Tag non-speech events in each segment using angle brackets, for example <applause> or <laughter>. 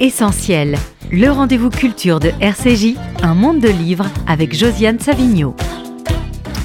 Essentiel, le rendez-vous culture de RCJ, un monde de livres avec Josiane Savigno.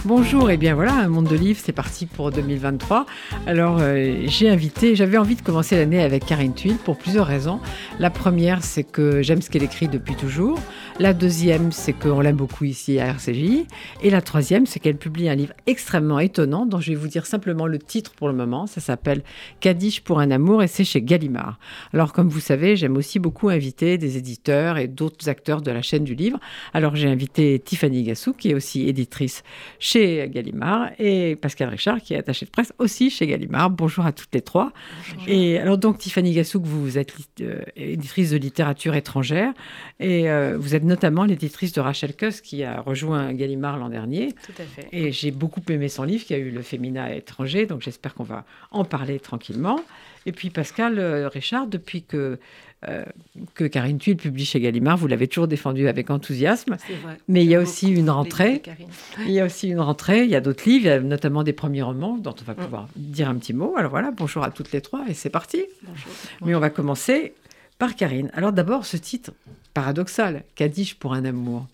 Bonjour, et bien voilà, un monde de livres, c'est parti pour 2023. Alors euh, j'ai invité, j'avais envie de commencer l'année avec Karine Thuil pour plusieurs raisons. La première, c'est que j'aime ce qu'elle écrit depuis toujours. La deuxième, c'est qu'on l'aime beaucoup ici à RCJ. Et la troisième, c'est qu'elle publie un livre extrêmement étonnant dont je vais vous dire simplement le titre pour le moment. Ça s'appelle Kaddish pour un amour et c'est chez Gallimard. Alors comme vous savez, j'aime aussi beaucoup inviter des éditeurs et d'autres acteurs de la chaîne du livre. Alors j'ai invité Tiffany Gassou qui est aussi éditrice chez Gallimard et Pascal Richard qui est attaché de presse aussi chez Gallimard. Bonjour à toutes les trois. Et alors donc Tiffany Gassou, vous êtes euh, éditrice de littérature étrangère et euh, vous êtes notamment l'éditrice de Rachel Cuss qui a rejoint Gallimard l'an dernier. Tout à fait. Et j'ai beaucoup aimé son livre qui a eu le féminin étranger, donc j'espère qu'on va en parler tranquillement. Et puis Pascal euh, Richard, depuis que, euh, que Karine Thuil publie chez Gallimard, vous l'avez toujours défendu avec enthousiasme. Vrai. Mais il y a aussi une rentrée. Il y a aussi une rentrée, il y a d'autres livres, il y a notamment des premiers romans dont on va mm. pouvoir dire un petit mot. Alors voilà, bonjour à toutes les trois et c'est parti. Bonjour. Mais on va commencer par Karine. Alors d'abord, ce titre paradoxal, Kaddish pour un amour?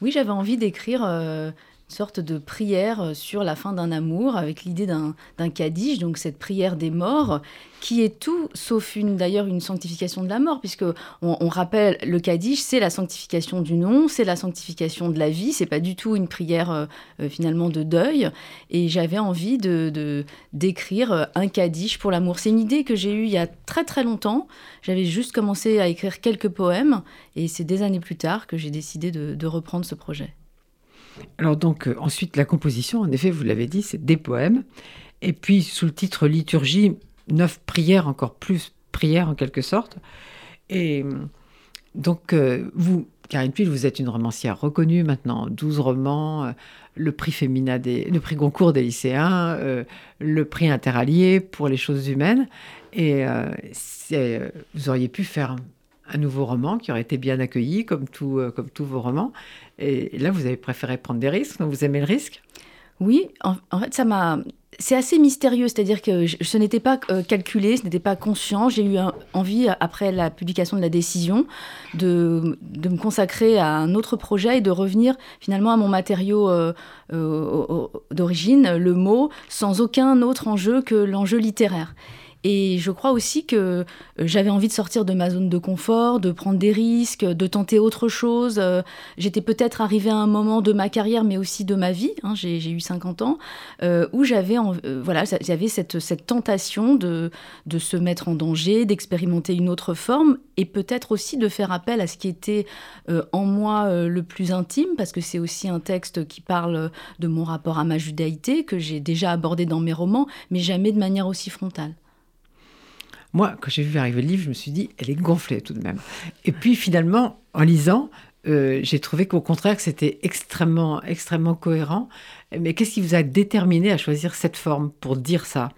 Oui, j'avais envie d'écrire euh, une sorte de prière euh, sur la fin d'un amour, avec l'idée d'un Kaddish, donc cette prière des morts, qui est tout sauf une d'ailleurs une sanctification de la mort, puisque on, rappelle le Kaddish, c'est la sanctification du nom, c'est la sanctification de la vie, c'est pas du tout une prière euh, finalement de deuil. Et j'avais envie de d'écrire un Kaddish pour l'amour. C'est une idée que j'ai eue il y a très très longtemps. J'avais juste commencé à écrire quelques poèmes, et c'est des années plus tard que j'ai décidé de reprendre ce projet. Alors donc euh, ensuite la composition, en effet, vous l'avez dit, c'est des poèmes. Et puis sous le titre liturgie, neuf prières, encore plus prières en quelque sorte. Et donc euh, vous, Karine Puil, vous êtes une romancière reconnue maintenant, 12 romans, euh, le prix féminin des, le prix Goncourt des lycéens, le prix interallié pour les choses humaines. Et vous auriez pu faire un nouveau roman qui aurait été bien accueilli, euh, comme tous vos romans. Et là, vous avez préféré prendre des risques, vous aimez le risque? Oui, en, fait, ça m'a... C'est assez mystérieux, c'est-à-dire que ce n'était pas euh, calculé, ce n'était pas conscient. J'ai eu envie, après la publication de la décision, de, me consacrer à un autre projet et de revenir finalement à mon matériau euh, d'origine, le mot, sans aucun autre enjeu que l'enjeu littéraire. Et je crois aussi que euh, j'avais envie de sortir de ma zone de confort, de prendre des risques, de tenter autre chose. Euh, j'étais peut-être arrivée à un moment de ma carrière, mais aussi de ma vie, hein, j'ai eu 50 ans, euh, où j'avais voilà, cette, tentation de se mettre en danger, d'expérimenter une autre forme, et peut-être aussi de faire appel à ce qui était en moi le plus intime, parce que c'est aussi un texte qui parle de mon rapport à ma judaïté, que j'ai déjà abordé dans mes romans, mais jamais de manière aussi frontale. Moi, quand j'ai vu arriver le livre, je me suis dit, elle est gonflée tout de même. Et puis finalement, en lisant, euh, j'ai trouvé qu'au contraire, c'était extrêmement, extrêmement cohérent. Mais qu'est-ce qui vous a déterminé à choisir cette forme pour dire ça?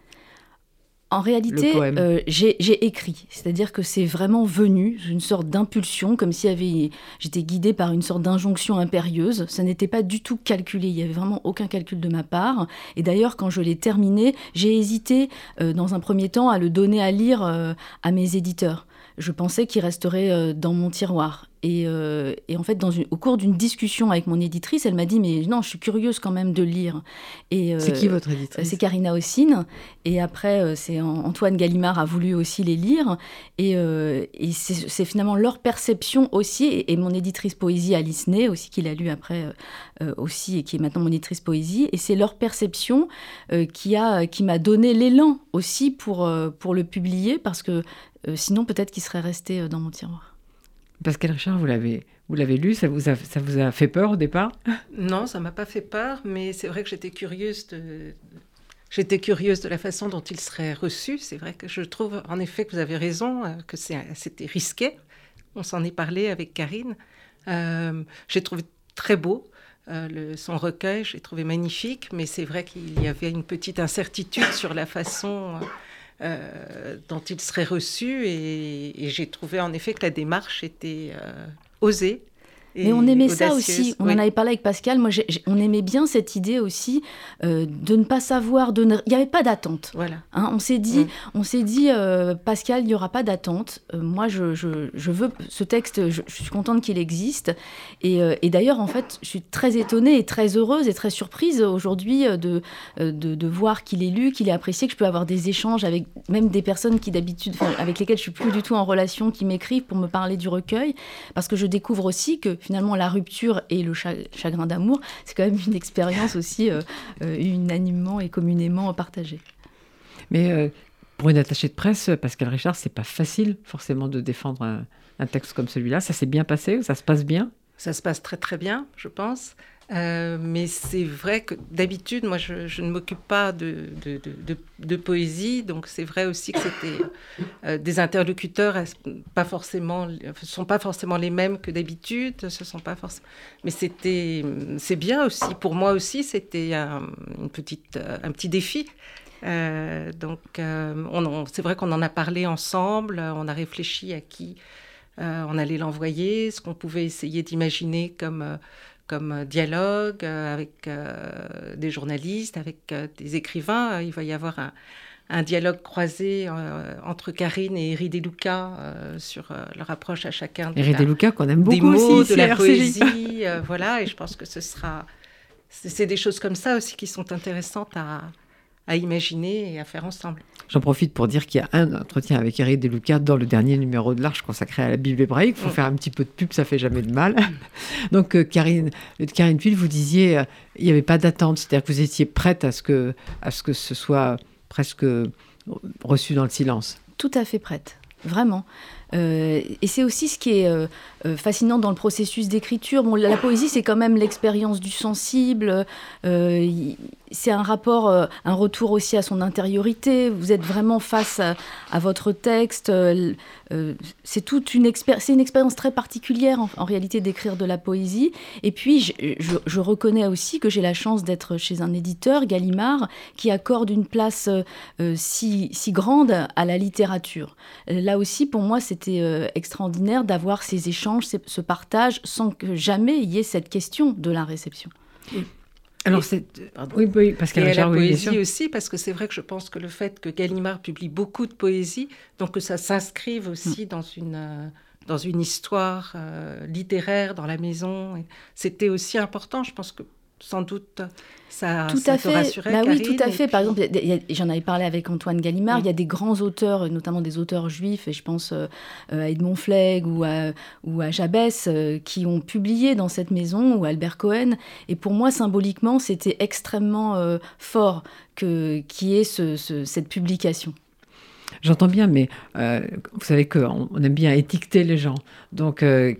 En réalité, euh, j'ai écrit, c'est-à-dire que c'est vraiment venu, une sorte d'impulsion, comme si j'étais guidée par une sorte d'injonction impérieuse. Ça n'était pas du tout calculé, il n'y avait vraiment aucun calcul de ma part. Et d'ailleurs, quand je l'ai terminé, j'ai hésité, euh, dans un premier temps, à le donner à lire euh, à mes éditeurs. Je pensais qu'il resterait dans mon tiroir. Euh, et, en fait, dans au cours d'une discussion avec mon éditrice, elle m'a dit Mais non, je suis curieuse quand même de lire. Euh, c'est qui votre éditrice? C'est Karina Ossine. Et après, euh, c'est Antoine Gallimard a voulu aussi les lire. Et, c'est finalement leur perception aussi. Et, mon éditrice poésie, Alice Ney, aussi, qui l'a lu après aussi, et qui est maintenant mon éditrice poésie. Et c'est leur perception qui m'a qui donné l'élan aussi pour, pour le publier, parce que sinon, peut-être qu'il serait resté dans mon tiroir. Pascal Richard, vous l'avez, vous l'avez lu, ça vous, a, ça vous a fait peur au départ? Non, ça m'a pas fait peur, mais c'est vrai que j'étais curieuse de, j'étais curieuse de la façon dont il serait reçu. C'est vrai que je trouve en effet que vous avez raison, euh, que c'était risqué. On s'en est parlé avec Karine. Euh, j'ai trouvé très beau. Euh, son recueil, j'ai trouvé magnifique, mais c'est vrai qu'il y avait une petite incertitude sur la façon dont il serait reçu. Et, j'ai trouvé en effet que la démarche était euh, osée Mais on aimait ça aussi. On en avait parlé avec Pascal. Moi, on aimait bien cette idée aussi euh, de ne pas savoir. De Il n'y avait pas d'attente. Voilà. Hein, on s'est dit, mm. on s'est dit, euh, Pascal, il n'y aura pas d'attente. Euh, moi, je, je, je, veux ce texte. Je, suis contente qu'il existe. Et, et d'ailleurs, en fait, je suis très étonnée et très heureuse et très surprise aujourd'hui de, de, de, voir qu'il est lu, qu'il est apprécié, que je peux avoir des échanges avec même des personnes qui d'habitude, avec lesquelles je suis plus du tout en relation, qui m'écrivent pour me parler du recueil, parce que je découvre aussi que finalement la rupture et le chagrin d'amour, c'est quand même une expérience aussi euh, euh, unanimement et communément partagée. Mais euh, pour une attachée de presse, Pascal Richard, c'est pas facile forcément de défendre un, un texte comme celui-là. Ça s'est bien passé Ça se passe bien? Ça se passe très très bien, je pense. Euh, mais c'est vrai que d'habitude, moi, je, ne m'occupe pas de, poésie, donc c'est vrai aussi que c'était euh, des interlocuteurs, pas forcément, sont pas forcément les mêmes que d'habitude, ce sont pas forcément. Mais c'était, c'est bien aussi pour moi aussi, c'était un, euh, un petit défi. donc, c'est vrai qu'on en a parlé ensemble, on a réfléchi à qui on allait l'envoyer, ce qu'on pouvait essayer d'imaginer comme comme euh, dialogue euh, avec euh, des journalistes, avec des écrivains. Il va y avoir un, dialogue croisé entre Karine et Eri Deluca sur leur approche à chacun Eri Deluca qu'on aime beaucoup des mots, aussi, de la poésie, voilà. Et je pense que ce sera, c'est des choses comme ça aussi qui sont intéressantes à, à imaginer et à faire ensemble. J'en profite pour dire qu'il y a un entretien avec Eric Deluca dans le dernier numéro de l'Arche consacré à la Bible hébraïque. Il faut mm. faire un petit peu de pub, ça fait jamais de mal. <laughs> Donc, euh, Karine, euh, Karine Tuile, vous disiez, euh, il n'y avait pas d'attente, c'est-à-dire que vous étiez prête à ce que, à ce que ce soit presque reçu dans le silence. Tout à fait prête, vraiment. et c'est aussi ce qui est fascinant dans le processus d'écriture. Bon, la, poésie, c'est quand même l'expérience du sensible c'est un rapport, euh, un retour aussi à son intériorité. Vous êtes vraiment face à, votre texte. Euh, euh, c'est toute une, c'est une expérience très particulière en, réalité d'écrire de la poésie. Et puis, je, reconnais aussi que j'ai la chance d'être chez un éditeur, Gallimard, qui accorde une place si, si grande à la littérature. Là aussi, pour moi, c'était extraordinaire d'avoir ces échanges, ce partage, sans que jamais il y ait cette question de la réception. Alors, c'est. Oui, oui, parce qu'elle a la poésie aussi, parce que c'est vrai que je pense que le fait que Gallimard publie beaucoup de poésie, donc que ça s'inscrive aussi mm. dans une. Euh, dans une histoire euh, littéraire dans la maison. C'était aussi important, je pense que sans doute ça, tout à fait. Bah oui, tout à fait. Par exemple, j'en avais parlé avec Antoine Gallimard. Il y a des grands auteurs, notamment des auteurs juifs, et je pense euh, à Edmond Flegg ou à, ou à Jabès, euh, qui ont publié dans cette maison, ou Albert Cohen. Et pour moi, symboliquement, c'était extrêmement euh, fort que, qui est ce, cette publication. J'entends bien, mais euh, vous savez qu'on on aime bien étiqueter les gens. Donc, euh,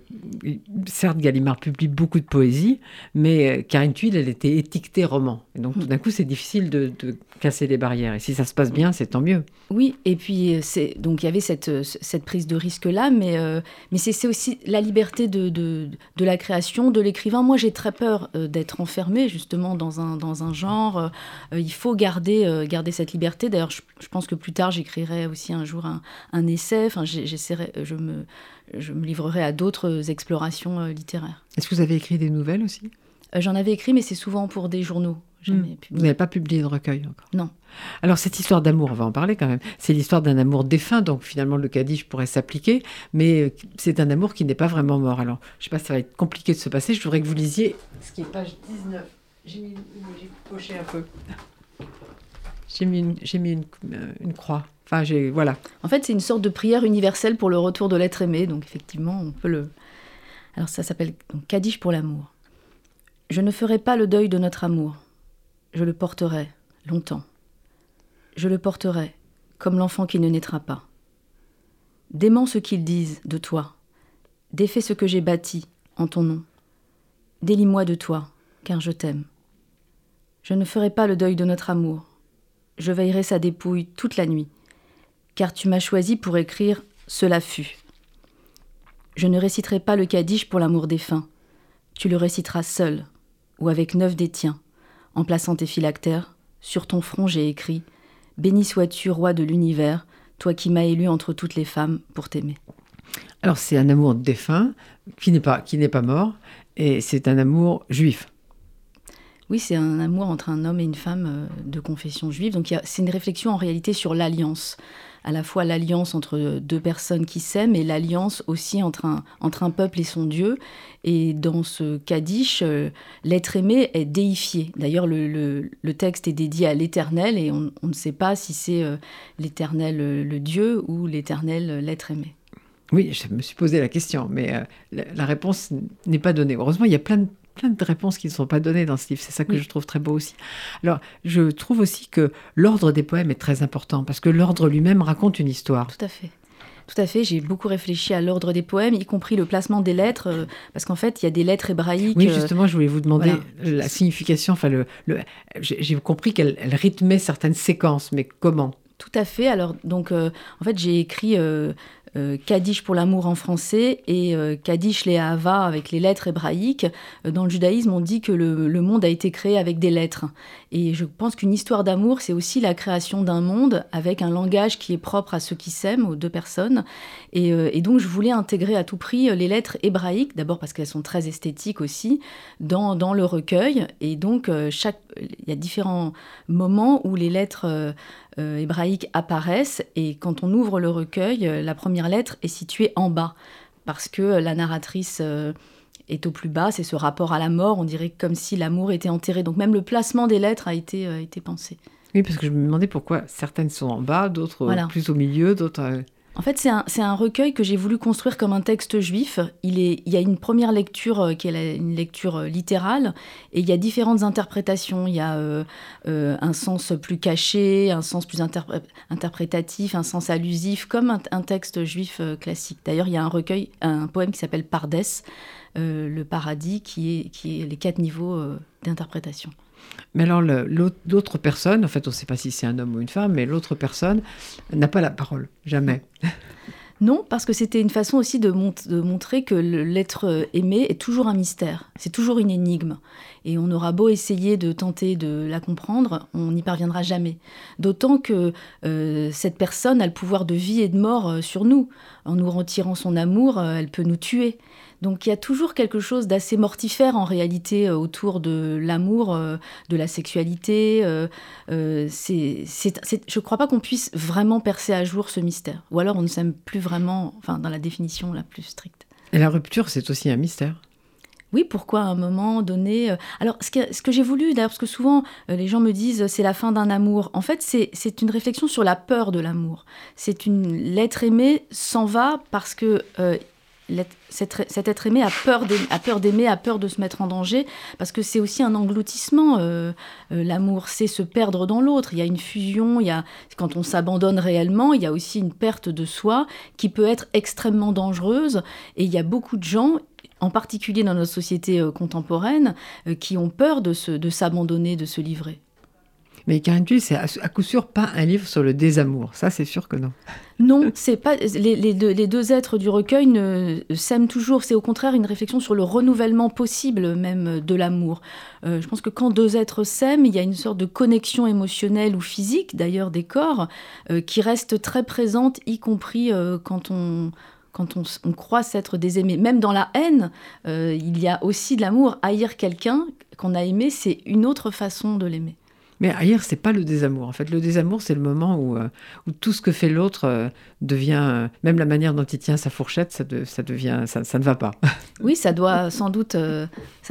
certes, Gallimard publie beaucoup de poésie, mais euh, Karine Tuile, elle était étiquetée roman. Et donc, tout d'un coup, c'est difficile de, casser les barrières. Et si ça se passe bien, c'est tant mieux. Oui, et puis, c'est donc il y avait cette, cette prise de risque-là, mais, mais c'est aussi la liberté de, de, de la création, de l'écrivain. Moi, j'ai très peur d'être enfermée, justement, dans un, dans un genre. il faut garder, garder cette liberté. D'ailleurs, je, je pense que plus tard, j'écrirai aussi un jour un, essai. Enfin, j'essaierai, je me, je me livrerai à d'autres explorations euh, littéraires. Est-ce que vous avez écrit des nouvelles aussi? Euh, J'en avais écrit, mais c'est souvent pour des journaux. Hmm. Vous n'avez pas publié de recueil encore? Non. Alors cette histoire d'amour, on va en parler quand même. C'est l'histoire d'un amour défunt, donc finalement le Kaddish pourrait s'appliquer, mais euh, c'est un amour qui n'est pas vraiment mort. Alors je ne sais pas, ça va être compliqué de se passer. Je voudrais que vous lisiez ce qui est page 19. J'ai mis, poché un peu. J'ai mis, une, j'ai mis une, une croix voilà. En fait, c'est une sorte de prière universelle pour le retour de l'être aimé. Donc, effectivement, on peut le. Alors, ça s'appelle Kaddish pour l'amour. Je ne ferai pas le deuil de notre amour. Je le porterai longtemps. Je le porterai comme l'enfant qui ne naîtra pas. Dément ce qu'ils disent de toi. Défais ce que j'ai bâti en ton nom. Délie-moi de toi, car je t'aime. Je ne ferai pas le deuil de notre amour. Je veillerai sa dépouille toute la nuit car tu m'as choisi pour écrire Cela fut. Je ne réciterai pas le Kaddish pour l'amour défunt. Tu le réciteras seul, ou avec neuf des tiens, en plaçant tes phylactères. Sur ton front, j'ai écrit Béni sois-tu, roi de l'univers, toi qui m'as élu entre toutes les femmes pour t'aimer. Alors c'est un amour défunt qui n'est pas, qui n'est pas mort, et c'est un amour juif. Oui, c'est un amour entre un homme et une femme euh, de confession juive. Donc c'est une réflexion en réalité sur l'alliance à la fois l'alliance entre deux personnes qui s'aiment et l'alliance aussi entre un, entre un peuple et son Dieu. Et dans ce Kaddish, euh, l'être aimé est déifié. D'ailleurs, le, le, texte est dédié à l'Éternel et on, ne sait pas si c'est euh, l'Éternel le Dieu ou l'Éternel l'être aimé. Oui, je me suis posé la question, mais la, réponse n'est pas donnée. Heureusement, il y a plein de plein de réponses qui ne sont pas données dans ce livre. C'est ça que je trouve très beau aussi. Alors, je trouve aussi que l'ordre des poèmes est très important parce que l'ordre lui-même raconte une histoire. Tout à fait. Tout à fait, j'ai beaucoup réfléchi à l'ordre des poèmes, y compris le placement des lettres, euh, parce qu'en fait, il y a des lettres hébraïques. Oui, euh, justement, je voulais vous demander la signification. Enfin, le, j'ai compris qu'elle rythmait certaines séquences, mais comment? Tout à fait. Alors, donc, euh, en fait, j'ai écrit euh, Kaddish pour l'amour en français et euh, Kaddish les Ahava avec les lettres hébraïques. Euh, dans le judaïsme, on dit que le, monde a été créé avec des lettres. Et je pense qu'une histoire d'amour, c'est aussi la création d'un monde avec un langage qui est propre à ceux qui s'aiment, aux deux personnes. Et, donc, je voulais intégrer à tout prix les lettres hébraïques, d'abord parce qu'elles sont très esthétiques aussi, dans, dans le recueil. Et donc, chaque, y a différents moments où les lettres euh, hébraïques apparaissent et quand on ouvre le recueil, euh, la première lettre est située en bas parce que la narratrice euh, est au plus bas, c'est ce rapport à la mort, on dirait comme si l'amour était enterré. Donc même le placement des lettres a été, été pensé. Oui, parce que je me demandais pourquoi certaines sont en bas, d'autres plus au milieu, d'autres... En fait, c'est un, recueil que j'ai voulu construire comme un texte juif. Il, y a une première lecture euh, qui est une lecture euh, littérale, et il y a différentes interprétations. Il y a euh, un sens plus caché, un sens plus interprétatif, un sens allusif, comme un, texte juif classique. D'ailleurs, il y a un recueil, un poème qui s'appelle Pardès, le paradis, qui est les quatre niveaux d'interprétation. Mais alors, l'autre personne, en fait, on ne sait pas si c'est un homme ou une femme, mais l'autre personne n'a pas la parole, jamais. Non, parce que c'était une façon aussi de, montrer que l'être aimé est toujours un mystère, c'est toujours une énigme. Et on aura beau essayer de tenter de la comprendre, on n'y parviendra jamais. D'autant que euh, cette personne a le pouvoir de vie et de mort euh, sur nous. En nous retirant son amour, euh, elle peut nous tuer. Donc il y a toujours quelque chose d'assez mortifère en réalité euh, autour de l'amour, euh, de la sexualité. Euh, c'est, je ne crois pas qu'on puisse vraiment percer à jour ce mystère. Ou alors on ne s'aime plus vraiment, enfin dans la définition la plus stricte. Et la rupture, c'est aussi un mystère oui, pourquoi à un moment donné Alors, ce que, ce que j'ai voulu, d'ailleurs, parce que souvent les gens me disent c'est la fin d'un amour. En fait, c'est une réflexion sur la peur de l'amour. C'est une l'être aimé s'en va parce que cet, être aimé a peur d'aimer, a peur de se mettre en danger, parce que c'est aussi un engloutissement. Euh, euh, l'amour, c'est se perdre dans l'autre. Il y a une fusion, il y a, quand on s'abandonne réellement, il y a aussi une perte de soi qui peut être extrêmement dangereuse. Et il y a beaucoup de gens, en particulier dans notre société euh, contemporaine, qui ont peur de s'abandonner, de, de se livrer. Mais Karen Tuile, c'est à coup sûr pas un livre sur le désamour. Ça, c'est sûr que non. Non, c'est pas les, deux, êtres du recueil ne s'aiment toujours. C'est au contraire une réflexion sur le renouvellement possible même de l'amour. Euh, je pense que quand deux êtres s'aiment, il y a une sorte de connexion émotionnelle ou physique, d'ailleurs des corps, euh, qui reste très présente, y compris euh, quand on quand on, croit s'être des aimés. Même dans la haine, il y a aussi de l'amour. Haïr quelqu'un qu'on a aimé, c'est une autre façon de l'aimer. Mais ailleurs, c'est pas le désamour. En fait, le désamour, c'est le moment où, euh, où tout ce que fait l'autre euh, devient, euh, même la manière dont il tient sa fourchette, ça, devient, ça, ne va pas. Oui, ça doit sans doute,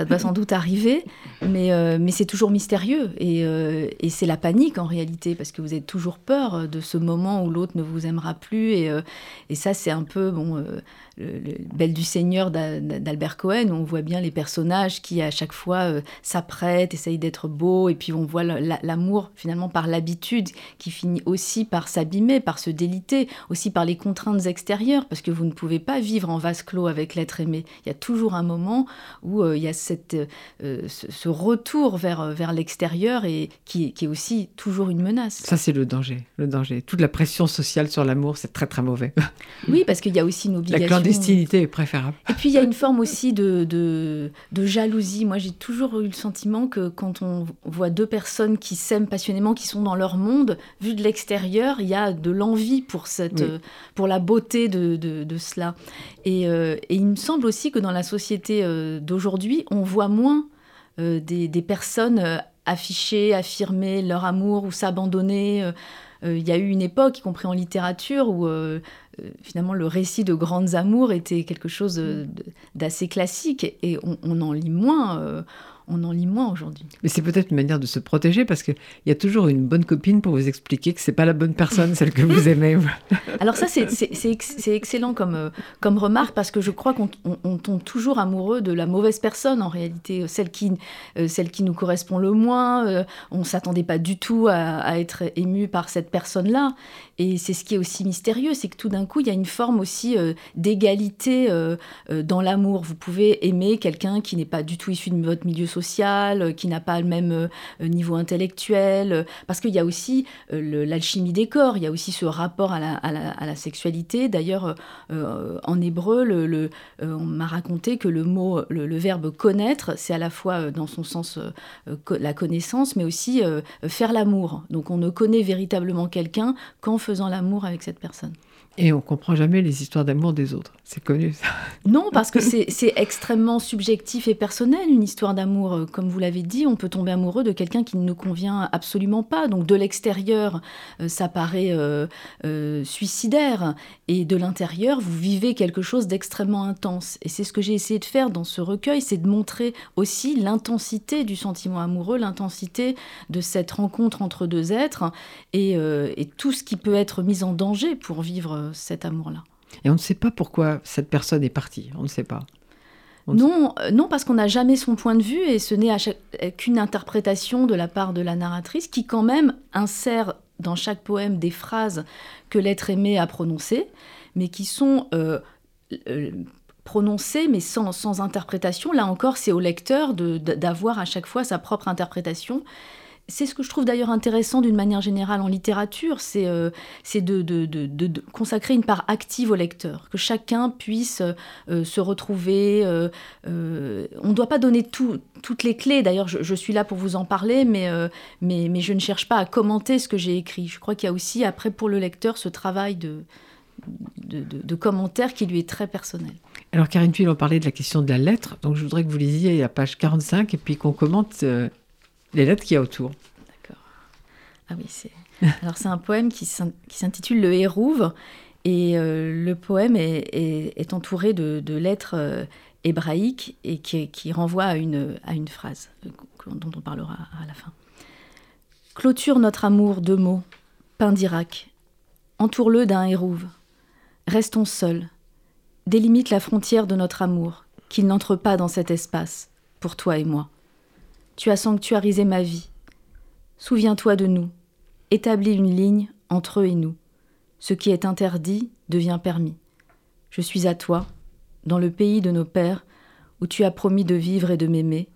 ça doit sans doute arriver, mais, mais c'est toujours mystérieux et, et c'est la panique en réalité parce que vous avez toujours peur de ce moment où l'autre ne vous aimera plus et, et ça, c'est un peu bon le, Belle du Seigneur d'Albert Cohen, où on voit bien les personnages qui à chaque fois euh, s'apprêtent, essayent d'être beaux, et puis on voit l'amour finalement par l'habitude qui finit aussi par s'abîmer, par se déliter, aussi par les contraintes extérieures, parce que vous ne pouvez pas vivre en vase clos avec l'être aimé. Il y a toujours un moment où euh, il y a cette, euh, ce, retour vers, vers l'extérieur et qui, qui, est aussi toujours une menace. Ça, c'est le danger, le danger. Toute la pression sociale sur l'amour, c'est très très mauvais. Oui, parce qu'il y a aussi une obligation destinité est préférable. Et puis il y a une forme aussi de, de, jalousie. Moi j'ai toujours eu le sentiment que quand on voit deux personnes qui s'aiment passionnément, qui sont dans leur monde. Vu de l'extérieur, il y a de l'envie pour, cette, Oui. pour la beauté de, de- de cela. Et, euh, et il me semble aussi que dans la société euh, d'aujourd'hui, on voit moins euh, des, des personnes euh, afficher, affirmer leur amour ou s'abandonner. Euh, Il y a eu une époque, y compris en littérature, où finalement le récit de grandes amours était quelque chose de- d'assez classique et on, on en lit moins. On en lit moins aujourd'hui. Mais c'est peut-être une manière de se protéger parce qu'il y a toujours une bonne copine pour vous expliquer que c'est pas la bonne personne, celle que vous aimez. <laughs> Alors ça, c'est c'est- c'est ex- c'est excellent comme, euh, comme remarque parce que je crois qu'on on- on tombe toujours amoureux de la mauvaise personne en réalité, euh, celle qui, euh, celle qui nous correspond le moins. euh, on s'attendait pas du tout à, à être ému par cette personne-là. Et c'est ce qui est aussi mystérieux, c'est que tout d'un coup, il y a une forme aussi euh, d'égalité euh, euh, dans l'amour. Vous pouvez aimer quelqu'un qui n'est pas du tout issu de votre milieu social, qui n'a pas le même niveau intellectuel, parce qu'il y a aussi l'alchimie des corps, il y a aussi ce rapport à la, sexualité. D'ailleurs, en hébreu, on m'a raconté que le mot, le, le verbe connaître, c'est à la fois dans son sens la connaissance, mais aussi faire l'amour. Donc on ne connaît véritablement quelqu'un qu'en faisant l'amour avec cette personne. Et on comprend jamais les histoires d'amour des autres. C'est connu. ça. Non, parce que c'est extrêmement subjectif et personnel, une histoire d'amour. Comme vous l'avez dit, on peut tomber amoureux de quelqu'un qui ne nous convient absolument pas. Donc de l'extérieur, euh, ça paraît euh, euh, suicidaire. Et de l'intérieur, vous vivez quelque chose d'extrêmement intense. Et c'est ce que j'ai essayé de faire dans ce recueil, c'est de montrer aussi l'intensité du sentiment amoureux, l'intensité de cette rencontre entre deux êtres et, tout ce qui peut être mis en danger pour vivre cet amour-là. Et on ne sait pas pourquoi cette personne est partie. On ne sait pas. On Non, euh, non, parce qu'on n'a jamais son point de vue et ce n'est euh, qu'une interprétation de la part de la narratrice qui quand même insère dans chaque poème des phrases que l'être aimé a prononcées, mais qui sont euh, euh, prononcées mais sans, sans interprétation. Là encore, c'est au lecteur d'avoir à chaque fois sa propre interprétation. C'est ce que je trouve d'ailleurs intéressant d'une manière générale en littérature, c'est euh, de, consacrer une part active au lecteur, que chacun puisse euh, se retrouver. euh, on ne doit pas donner tout- toutes les clés, d'ailleurs je, suis là pour vous en parler, mais, je ne cherche pas à commenter ce que j'ai écrit. Je crois qu'il y a aussi après pour le lecteur ce travail de, de, de- de commentaire qui lui est très personnel. Alors, Karine Tuile, on parlait de la question de la lettre. Donc, je voudrais que vous lisiez à page 45 et puis qu'on commente les lettres qu'il y a autour. Ah c'est. <laughs> Alors c'est un poème qui s'in- qui s'intitule Le Hérouve et euh, le poème est, entouré de, lettres euh, hébraïques et qui, renvoie à une, phrase euh, dont on parlera à la fin. Clôture notre amour de mots, pain d'Irak. Entoure-le d'un hérouve. Restons seuls. Délimite la frontière de notre amour, qu'il n'entre pas dans cet espace, pour toi et moi. Tu as sanctuarisé ma vie. Souviens-toi de nous. Établis une ligne entre eux et nous. Ce qui est interdit devient permis. Je suis à toi, dans le pays de nos pères, où tu as promis de vivre et de m'aimer,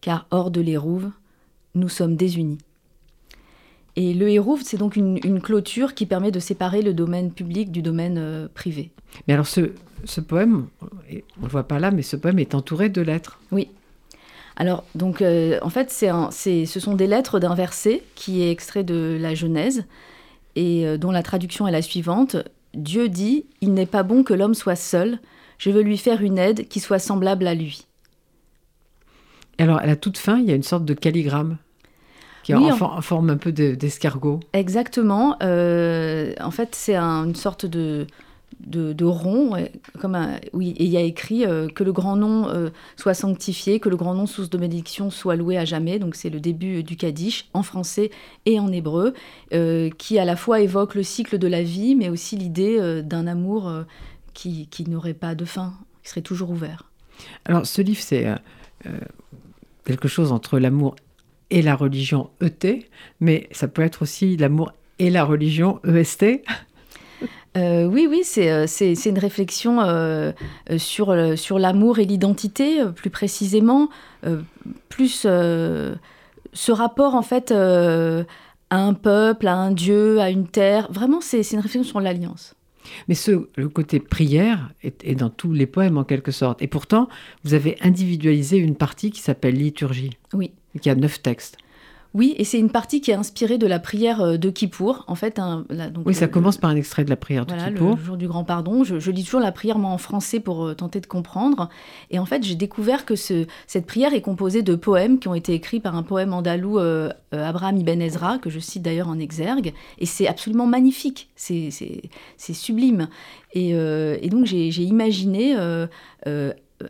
car hors de l'Hérouve, nous sommes désunis. Et le Hérouve, c'est donc une, une clôture qui permet de séparer le domaine public du domaine euh, privé. Mais alors, ce, ce poème, on ne le voit pas là, mais ce poème est entouré de lettres. Oui. Alors, donc, euh, en fait, c'est un- c'est- ce sont des lettres d'un verset qui est extrait de la Genèse et euh, dont la traduction est la suivante. Dieu dit, Il n'est pas bon que l'homme soit seul, je veux lui faire une aide qui soit semblable à lui. Et alors, à la toute fin, il y a une sorte de calligramme qui Oui, en, en- for- en forme un peu de- d'escargot. Exactement. euh, en fait, c'est un- une sorte de, de, de rond, comme oui, et il y a écrit euh, que le grand nom euh, soit sanctifié, que le grand nom source de bénédiction soit loué à jamais. Donc c'est le début du Kaddish en français et en hébreu, euh, qui à la fois évoque le cycle de la vie, mais aussi l'idée euh, d'un amour euh, qui, qui n'aurait pas de fin, qui serait toujours ouvert. Alors, ce livre, c'est euh, euh, quelque chose entre l'amour et la religion ET, mais ça peut être aussi l'amour et la religion EST. Euh, oui, oui, c'est euh, une réflexion euh, sur, l'amour et l'identité, plus précisément, euh, plus ce rapport en fait à un peuple, à un dieu, à une terre. Vraiment, c'est une réflexion sur l'alliance. Mais ce, le côté prière est, est dans tous les poèmes en quelque sorte. Et pourtant, vous avez individualisé une partie qui s'appelle liturgie, Oui. qui a neuf textes. Oui, et c'est une partie qui est inspirée de la prière euh, de Kippour. En fait, donc, oui, ça commence par un extrait de la prière de Kippour. Le jour du grand pardon. Je, lis toujours la prière, moi, en français pour euh, tenter de comprendre. Et en fait, j'ai découvert que ce, cette prière est composée de poèmes qui ont été écrits par un poème andalou, euh, Abraham Ibn Ezra, que je cite d'ailleurs en exergue. Et c'est absolument magnifique. C'est sublime. Et, et donc, j'ai imaginé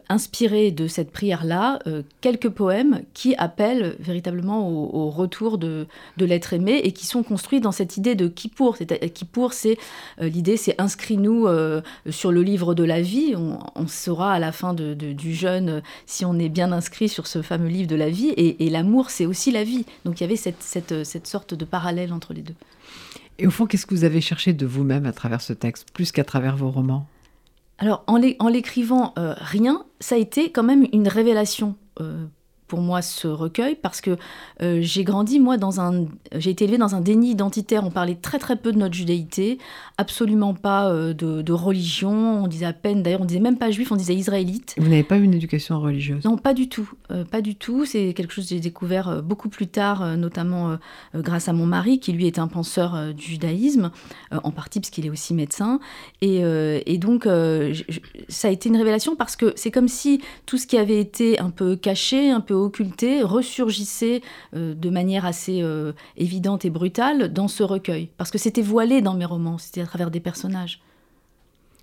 inspiré de cette prière-là euh, quelques poèmes qui appellent véritablement au, retour de, l'être aimé et qui sont construits dans cette idée de Kippour. Kippour, c'est euh, l'idée, c'est inscris-nous euh, sur le livre de la vie. On, saura à la fin du jeûne si on est bien inscrit sur ce fameux livre de la vie. Et, l'amour, c'est aussi la vie. Donc il y avait cette, cette sorte de parallèle entre les deux. Et au fond, qu'est-ce que vous avez cherché de vous-même à travers ce texte, plus qu'à travers vos romans? Alors, en l'écrivant, euh, rien, ça a été quand même une révélation euh, pour moi ce recueil parce que euh, j'ai grandi moi dans un j'ai été élevée dans un déni identitaire. On parlait très très peu de notre judaïté absolument pas euh, de, religion. On disait à peine d'ailleurs on disait même pas juif on disait israélite. Vous n'avez pas eu une éducation religieuse? Non pas du tout. Euh, pas du tout. C'est quelque chose que j'ai découvert beaucoup plus tard notamment grâce à mon mari qui lui est un penseur du judaïsme en partie parce qu'il est aussi médecin. Et, et donc ça a été une révélation parce que c'est comme si tout ce qui avait été un peu caché un peu occulté ressurgissait euh, de manière assez euh, évidente et brutale dans ce recueil. Parce que c'était voilé dans mes romans, c'était à travers des personnages.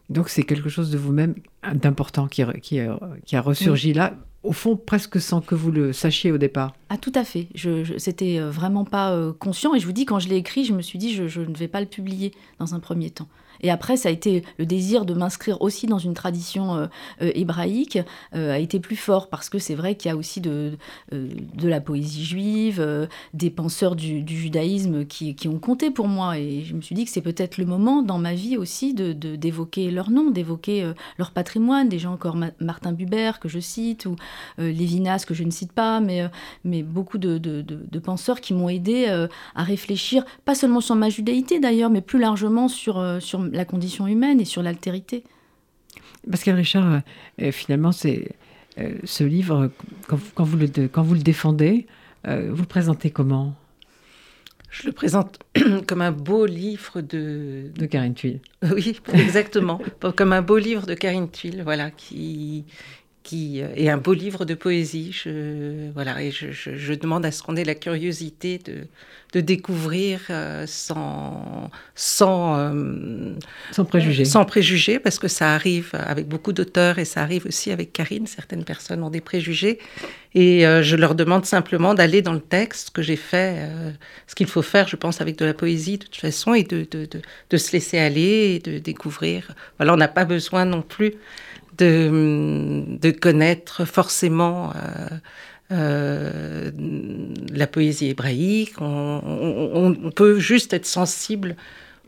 Donc c'est quelque chose de vous-même d'important qui, qui, qui, a ressurgi là, au fond presque sans que vous le sachiez au départ. Ah tout à fait, je, je c'était euh, vraiment pas conscient et je vous dis quand je l'ai écrit, je me suis dit je, je, ne vais pas le publier dans un premier temps. Et après, ça a été le désir de m'inscrire aussi dans une tradition euh, euh, hébraïque euh, a été plus fort parce que c'est vrai qu'il y a aussi de, de la poésie juive, des penseurs du, judaïsme qui, qui, ont compté pour moi. Et je me suis dit que c'est peut-être le moment dans ma vie aussi de, d'évoquer leur nom, d'évoquer leur patrimoine, des gens encore Martin Buber que je cite ou Lévinas que je ne cite pas, mais, mais beaucoup de, de penseurs qui m'ont aidé à réfléchir, pas seulement sur ma judaïté d'ailleurs, mais plus largement sur, sur la condition humaine et sur l'altérité. Pascal Richard, euh, finalement, c'est euh, ce livre, quand, vous le, quand vous le défendez, euh, vous le présentez comment? Je le présente <clears throat> comme un beau livre de... De Karine Thuil. Oui, exactement. <laughs> comme un beau livre de Karine Thuil, voilà, qui, qui est un beau livre de poésie. Je, voilà, et je, je, demande à ce qu'on ait la curiosité de, de découvrir euh, sans, sans, euh, sans préjugés. Sans préjugés, parce que ça arrive avec beaucoup d'auteurs et ça arrive aussi avec Karine. Certaines personnes ont des préjugés. Et euh, je leur demande simplement d'aller dans le texte que j'ai fait, ce qu'il faut faire, je pense, avec de la poésie de toute façon, et de, de, de, de se laisser aller et de découvrir. Voilà, on n'a pas besoin non plus de, de connaître forcément euh, euh, la poésie hébraïque. On, peut juste être sensible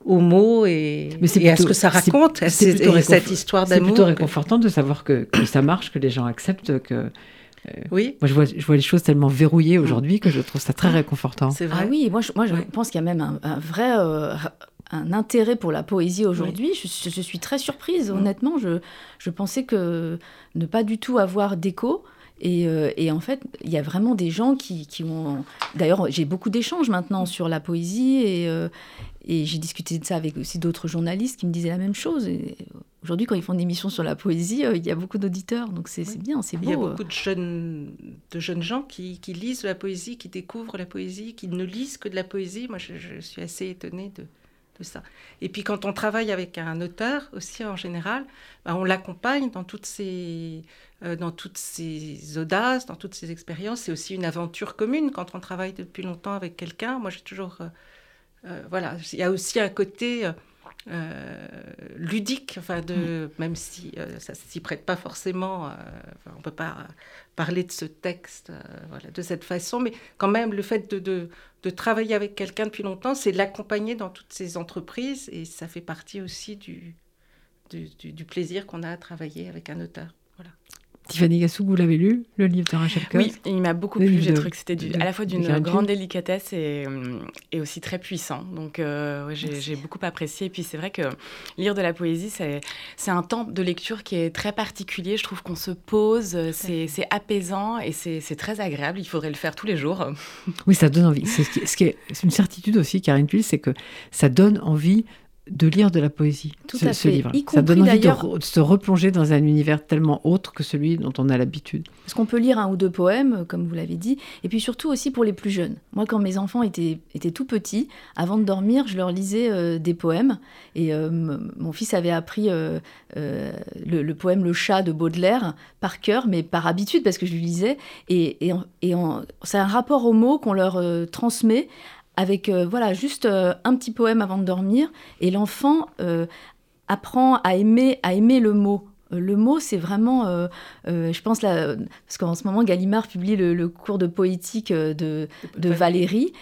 aux mots et, à ce que ça raconte, c'est, cette histoire d'amour. C'est plutôt réconfortant de savoir que, ça marche, que les gens acceptent que. Euh, oui. Moi, je vois, je vois les choses tellement verrouillées aujourd'hui que je trouve ça très réconfortant. C'est vrai. Ah oui, moi, je, moi, je pense qu'il y a même un, un vrai un intérêt pour la poésie aujourd'hui. Je, suis très surprise, honnêtement. Je, je, pensais que ne pas du tout avoir d'écho. Et, euh, et, en fait, il y a vraiment des gens qui, qui ont... D'ailleurs, j'ai beaucoup d'échanges maintenant sur la poésie et, euh, et j'ai discuté de ça avec aussi d'autres journalistes qui me disaient la même chose. Aujourd'hui, quand ils font des émissions sur la poésie, euh, il y a beaucoup d'auditeurs, donc c'est bien, c'est beau. Il y a beaucoup de jeunes, de jeunes gens qui, qui, lisent la poésie, qui découvrent la poésie, qui ne lisent que de la poésie. Moi, je, je suis assez étonnée de, Et puis quand on travaille avec un auteur aussi en général, ben, on l'accompagne dans toutes ces euh, audaces, dans toutes ces expériences. C'est aussi une aventure commune quand on travaille depuis longtemps avec quelqu'un. Moi j'ai toujours euh, euh, voilà, il y a aussi un côté euh, ludique, enfin de, mm. même si euh, ça s'y prête pas forcément, euh, on peut pas parler de ce texte voilà, de cette façon, mais quand même le fait de, de, de travailler avec quelqu'un depuis longtemps, c'est l'accompagner dans toutes ces entreprises et ça fait partie aussi du, du, du, plaisir qu'on a à travailler avec un auteur. Voilà. Tiffany Gassou, vous l'avez lu, le livre de Rachel Cusk Oui, il m'a beaucoup plu. J'ai trouvé que c'était à la fois d'une grande délicatesse et, et, aussi très puissant. Donc, euh, j'ai beaucoup apprécié. Et puis, c'est vrai que lire de la poésie, c'est un temps de lecture qui est très particulier. Je trouve qu'on se pose, c'est apaisant et c'est très agréable. Il faudrait le faire tous les jours. Oui, ça donne envie. C'est ce qui est, une certitude aussi, Karine Puil, c'est que ça donne envie de lire de la poésie, Tout ce, à fait. livre. Ça donne envie de, se replonger dans un univers tellement autre que celui dont on a l'habitude. Parce qu'on peut lire un ou deux poèmes, comme vous l'avez dit, et puis surtout aussi pour les plus jeunes. Moi, quand mes enfants étaient, étaient tout petits, avant de dormir, je leur lisais euh, des poèmes. Et euh, mon fils avait appris euh, le, poème Le chat de Baudelaire par cœur, mais par habitude, parce que je lui lisais. Et, et, et c'est un rapport aux mots qu'on leur transmet avec euh, voilà juste euh, un petit poème avant de dormir. Et l'enfant euh, apprend à aimer à aimer le mot le mot, c'est vraiment, euh, euh, je pense, là, parce qu'en ce moment, Gallimard publie le, cours de poétique de, Valérie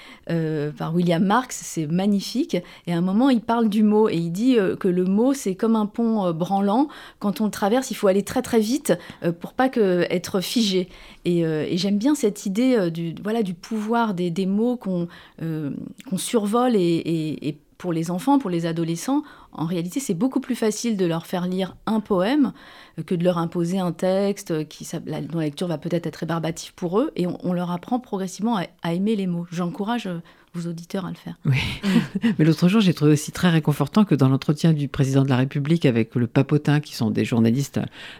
par William Marx, c'est magnifique. Et à un moment, il parle du mot et il dit que le mot, c'est comme un pont branlant. Quand on le traverse, il faut aller très très vite pour pas que, être figé. Et, j'aime bien cette idée du, voilà, du pouvoir des, mots qu'on qu'on survole et pour les enfants, pour les adolescents, en réalité, c'est beaucoup plus facile de leur faire lire un poème que de leur imposer un texte qui, dont la lecture va peut-être être rébarbative pour eux. Et on, leur apprend progressivement à, aimer les mots. J'encourage vos auditeurs à le faire. Oui. <laughs> Mais l'autre jour, j'ai trouvé aussi très réconfortant que dans l'entretien du président de la République avec le Papotin, qui sont des journalistes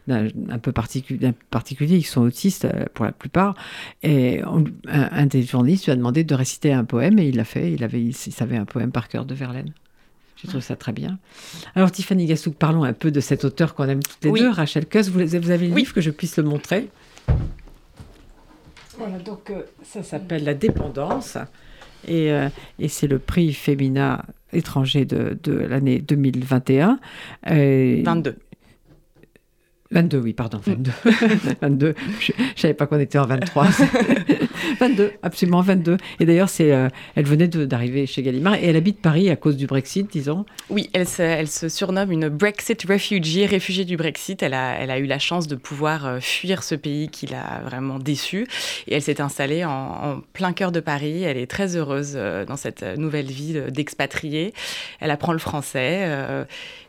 un, peu particuliers, particulier, qui sont autistes euh, pour la plupart, et un, des journalistes lui a demandé de réciter un poème et il l'a fait. Il, avait, il savait un poème par cœur de Verlaine. Je trouve ça très bien. Alors, Tiffany Gassouk, parlons un peu de cet auteur qu'on aime toutes les deux, Rachel Cuss. Vous, vous avez le livre que je puisse le montrer Voilà, donc euh, ça s'appelle La dépendance. Et, euh, et c'est le prix Femina étranger de l'année 2021. 22. 22, oui, pardon, 22. 22. <laughs> Je ne savais pas qu'on était en 23. 22, <laughs> absolument 22. Et d'ailleurs, c'est, euh, elle venait d'arriver chez Gallimard et elle habite Paris à cause du Brexit, disons. Oui, elle se, elle se surnomme une Brexit refugee, réfugiée du Brexit. Elle a, elle a eu la chance de pouvoir euh, fuir ce pays qui l'a vraiment déçue. Et elle s'est installée en, plein cœur de Paris. Elle est très heureuse euh, dans cette nouvelle vie d'expatriée. Elle apprend le français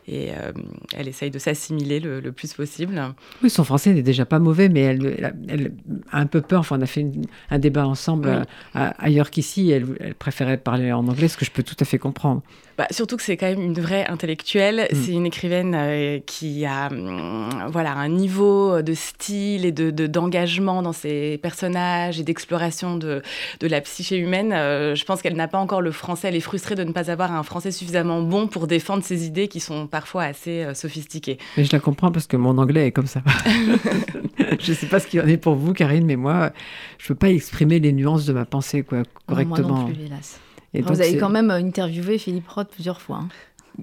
et euh, elle essaye de s'assimiler le, plus possible. Oui, son français n'est déjà pas mauvais, mais elle, elle, un peu peur. Enfin, on a fait un débat ensemble euh, ailleurs qu'ici. Elle, elle, préférait parler en anglais, ce que je peux tout à fait comprendre. Bah, surtout que c'est quand même une vraie intellectuelle. Mm. C'est une écrivaine euh, qui a mm, voilà, un niveau de style et d'engagement de, d'engagement dans ses personnages et d'exploration de, de, la psyché humaine. Euh, je pense qu'elle n'a pas encore le français. Elle est frustrée de ne pas avoir un français suffisamment bon pour défendre ses idées qui sont parfois assez sophistiquées. Mais je la comprends parce que mon anglais est comme ça. <laughs> je ne sais pas ce qu'il en est pour vous, Karine, mais moi, je ne peux pas exprimer les nuances de ma pensée quoi, correctement. moi non plus, hélas vous avez quand même interviewé Philippe Roth plusieurs fois. Hein.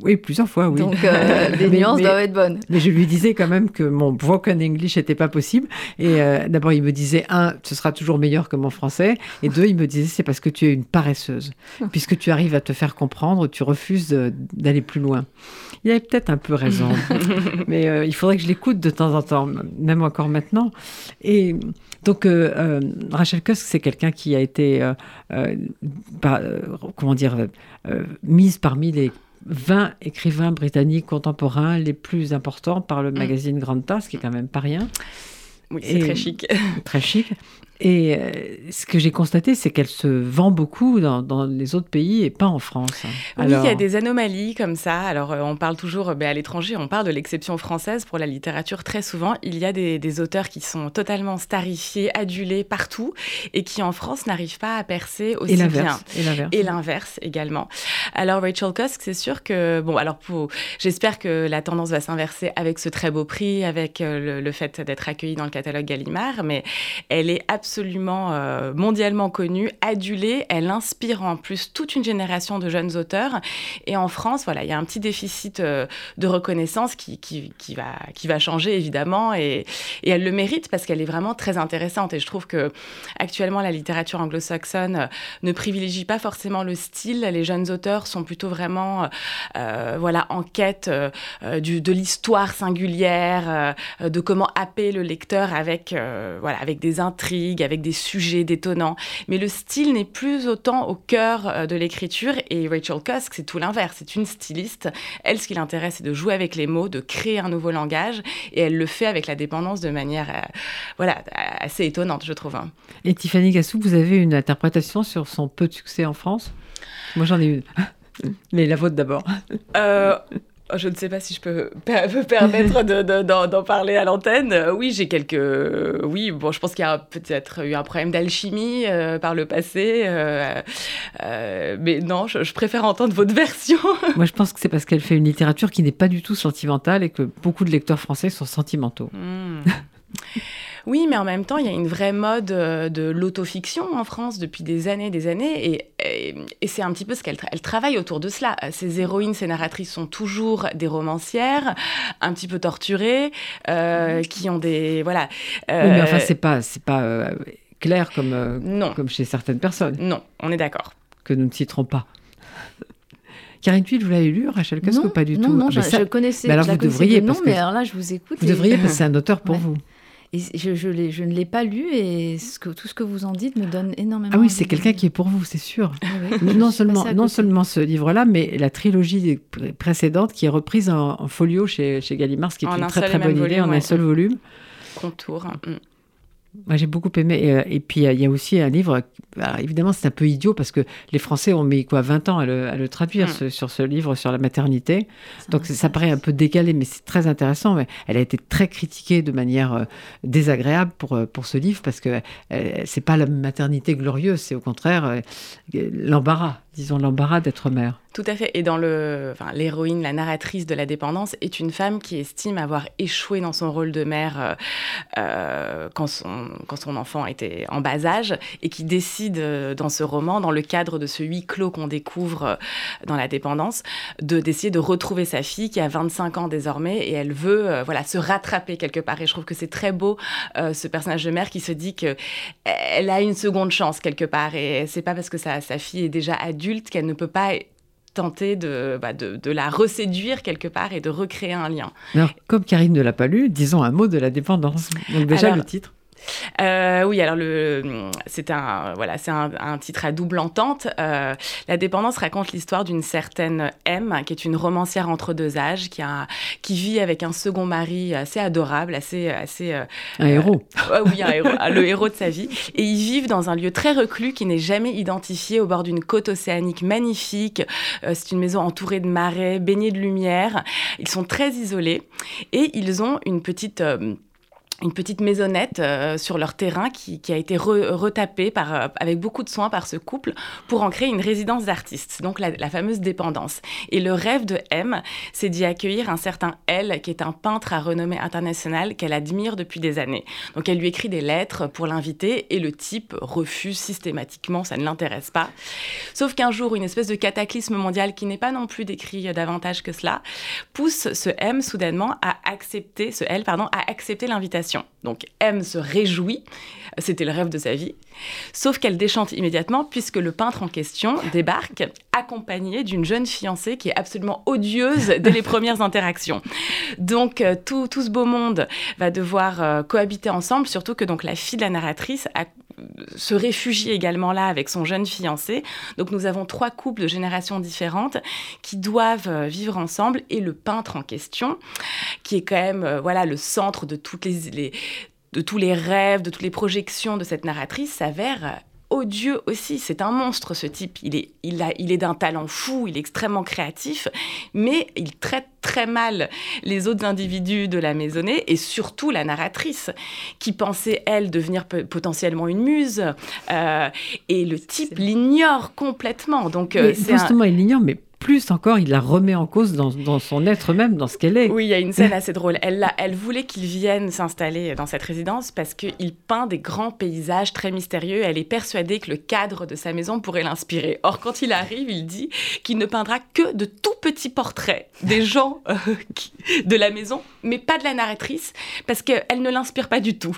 Oui, plusieurs fois, oui. Donc, euh, <laughs> les nuances doivent être bonnes. Mais je lui disais quand même que mon broken English n'était pas possible. Et euh, d'abord, il me disait, un, ce sera toujours meilleur que mon français. Et deux, il me disait, c'est parce que tu es une paresseuse. <laughs> Puisque tu arrives à te faire comprendre, tu refuses d'aller plus loin. Il avait peut-être un peu raison. <laughs> mais euh, il faudrait que je l'écoute de temps en temps, même encore maintenant. Et donc, Rachel Cusk, c'est quelqu'un qui a été, comment dire, mise parmi les 20 écrivains britanniques contemporains les plus importants par le mm. magazine Grande Tasse, qui est quand même pas rien. Oui, c'est très chic. Très chic. Et euh, ce que j'ai constaté, c'est qu'elle se vend beaucoup dans, les autres pays et pas en France. Oui, il y a des anomalies comme ça. Alors, euh, on parle toujours ben, à l'étranger, on parle de l'exception française pour la littérature. Très souvent, il y a des, auteurs qui sont totalement starifiés, adulés partout et qui en France n'arrivent pas à percer aussi bien. Et l'inverse également. Alors, Rachel Cusk, c'est sûr que, bon, alors j'espère que la tendance va s'inverser avec ce très beau prix, avec euh, le, le fait d'être accueillie dans le catalogue Gallimard, mais elle est absolument absolument mondialement connue, adulée. Elle inspire en plus toute une génération de jeunes auteurs. Et en France, voilà, il y a un petit déficit de reconnaissance qui, va, changer évidemment. Et, elle le mérite parce qu'elle est vraiment très intéressante. Et je trouve que actuellement, la littérature anglo-saxonne ne privilégie pas forcément le style. Les jeunes auteurs sont plutôt vraiment euh, voilà, en quête euh, de l'histoire singulière, euh, de comment happer le lecteur avec, voilà, avec des intrigues, avec des sujets détonnants. Mais le style n'est plus autant au cœur de l'écriture. Et Rachel Cusk, c'est tout l'inverse. C'est une styliste. Elle, ce qui l'intéresse, c'est de jouer avec les mots, de créer un nouveau langage. Et elle le fait avec la dépendance de manière voilà, assez étonnante, je trouve. Hein. Et Tiffany Gassou, vous avez une interprétation sur son peu de succès en France? Moi, j'en ai une. Mais la vôtre d'abord. Euh, je ne sais pas si je peux <laughs> me permettre d'en parler à l'antenne. Euh, oui, j'ai quelques. Oui, bon, je pense qu'il y a peut-être eu un problème d'alchimie euh, par le passé. mais non, je, préfère entendre votre <laughs> version. Moi, je pense que c'est parce qu'elle fait une littérature qui n'est pas du tout sentimentale et que beaucoup de lecteurs français sont sentimentaux. Hmm. <laughs> Oui, mais en même temps, il y a une vraie mode euh, de l'autofiction en France depuis des années, des années, et, et, c'est un petit peu ce qu'elle elle travaille autour de cela. Ces héroïnes, ces narratrices sont toujours des romancières, un petit peu torturées, euh, qui ont des voilà. Oui, mais enfin, euh, c'est pas c'est pas clair comme non. comme chez certaines personnes. Non, on est d'accord. Que nous ne citerons pas. <laughs> Karine Tuile, vous l'avez lu, Rachel Cusk, ou pas du tout? Non, non, ah, je, connaissais. Mais alors vous devriez, non, mais alors là, je vous écoute. Vous devriez, parce que c'est un auteur pour vous. Et je, je, ne l'ai pas lu et ce que, tout ce que vous en dites me donne énormément. Ah oui, c'est quelqu'un qui est pour vous, c'est sûr. Ah <laughs> non, seulement, non seulement ce livre-là, mais la trilogie précédente qui est reprise en, folio chez, chez Gallimard, ce qui est une très très bonne idée, en un seul volume. Contour. Mm. Moi, j'ai beaucoup aimé. Et, euh, puis, il y a aussi un livre, évidemment, c'est un peu idiot parce que les Français ont mis quoi, 20 ans à le, traduire hmm. sur ce livre sur la maternité. Donc, ça paraît un peu décalé, mais c'est très intéressant. Mais elle a été très critiquée de manière euh, désagréable pour, euh, pour ce livre parce que c'est pas la maternité glorieuse, c'est au contraire l'embarras disons, l'embarras d'être mère. Tout à fait. Et dans le, enfin, l'héroïne, la narratrice de la dépendance est une femme qui estime avoir échoué dans son rôle de mère euh, euh, quand, son, quand son enfant était en bas âge et qui décide euh, dans ce roman, dans le cadre de ce huis clos qu'on découvre dans la dépendance, de d'essayer de retrouver sa fille qui a 25 ans désormais et elle veut, voilà, se rattraper quelque part. Et je trouve que c'est très beau ce personnage de mère qui se dit que elle a une seconde chance quelque part et c'est pas parce que sa, sa fille est déjà adulte qu'elle ne peut pas tenter bah, de, de, la reséduire quelque part et de recréer un lien. Alors, comme Karine ne l'a pas lu, disons un mot de la dépendance. Donc déjà le titre. Euh, oui, alors le, c'est un, voilà, c'est un, titre à double entente. Euh, la dépendance raconte l'histoire d'une certaine M, qui est une romancière entre deux âges, qui, a, qui vit avec un second mari assez adorable, assez... assez euh, un héros. oui, un héros, le héros de sa vie. Et ils vivent dans un lieu très reclus qui n'est jamais identifié, au bord d'une côte océanique magnifique. c'est une maison entourée de marais, baignée de lumière. Ils sont très isolés et ils ont une petite une petite maisonnette euh, sur leur terrain qui, a été retapée euh, avec beaucoup de soin par ce couple pour en créer une résidence d'artistes, donc la, fameuse dépendance. Et le rêve de M, c'est d'y accueillir un certain L, qui est un peintre à renommée internationale qu'elle admire depuis des années. Donc elle lui écrit des lettres pour l'inviter et le type refuse systématiquement, ça ne l'intéresse pas. Sauf qu'un jour, une espèce de cataclysme mondial qui n'est pas non plus décrit davantage que cela, pousse ce M soudainement à accepter, ce L, pardon, à accepter l'invitation donc M se réjouit, c'était le rêve de sa vie, sauf qu'elle déchante immédiatement puisque le peintre en question débarque accompagné d'une jeune fiancée qui est absolument odieuse dès les <laughs> premières interactions. Donc euh, tout, ce beau monde va devoir euh, cohabiter ensemble, surtout que donc la fille de la narratrice se réfugie également là avec son jeune fiancé. Donc nous avons trois couples de générations différentes qui doivent euh, vivre ensemble et le peintre en question, qui est quand même voilà le centre de toutes les, de tous les rêves, de toutes les projections de cette narratrice, s'avère odieux aussi. C'est un monstre, ce type. Il est, il a, il est d'un talent fou, il est extrêmement créatif, mais il traite très mal les autres individus de la maisonnée et surtout la narratrice, qui pensait, elle, devenir potentiellement une muse. Euh, et le type l'ignore complètement. Donc, euh, justement, il l'ignore, mais plus encore, il la remet en cause dans, dans son être même, dans ce qu'elle est. Oui, il y a une scène assez drôle. Elle, elle voulait qu'il vienne s'installer dans cette résidence parce qu'il peint des grands paysages très mystérieux. Elle est persuadée que le cadre de sa maison pourrait l'inspirer. Or, quand il arrive, il dit qu'il ne peindra que de tout petits portraits des <laughs> gens euh, de la maison, mais pas de la narratrice, parce qu'elle ne l'inspire pas du tout.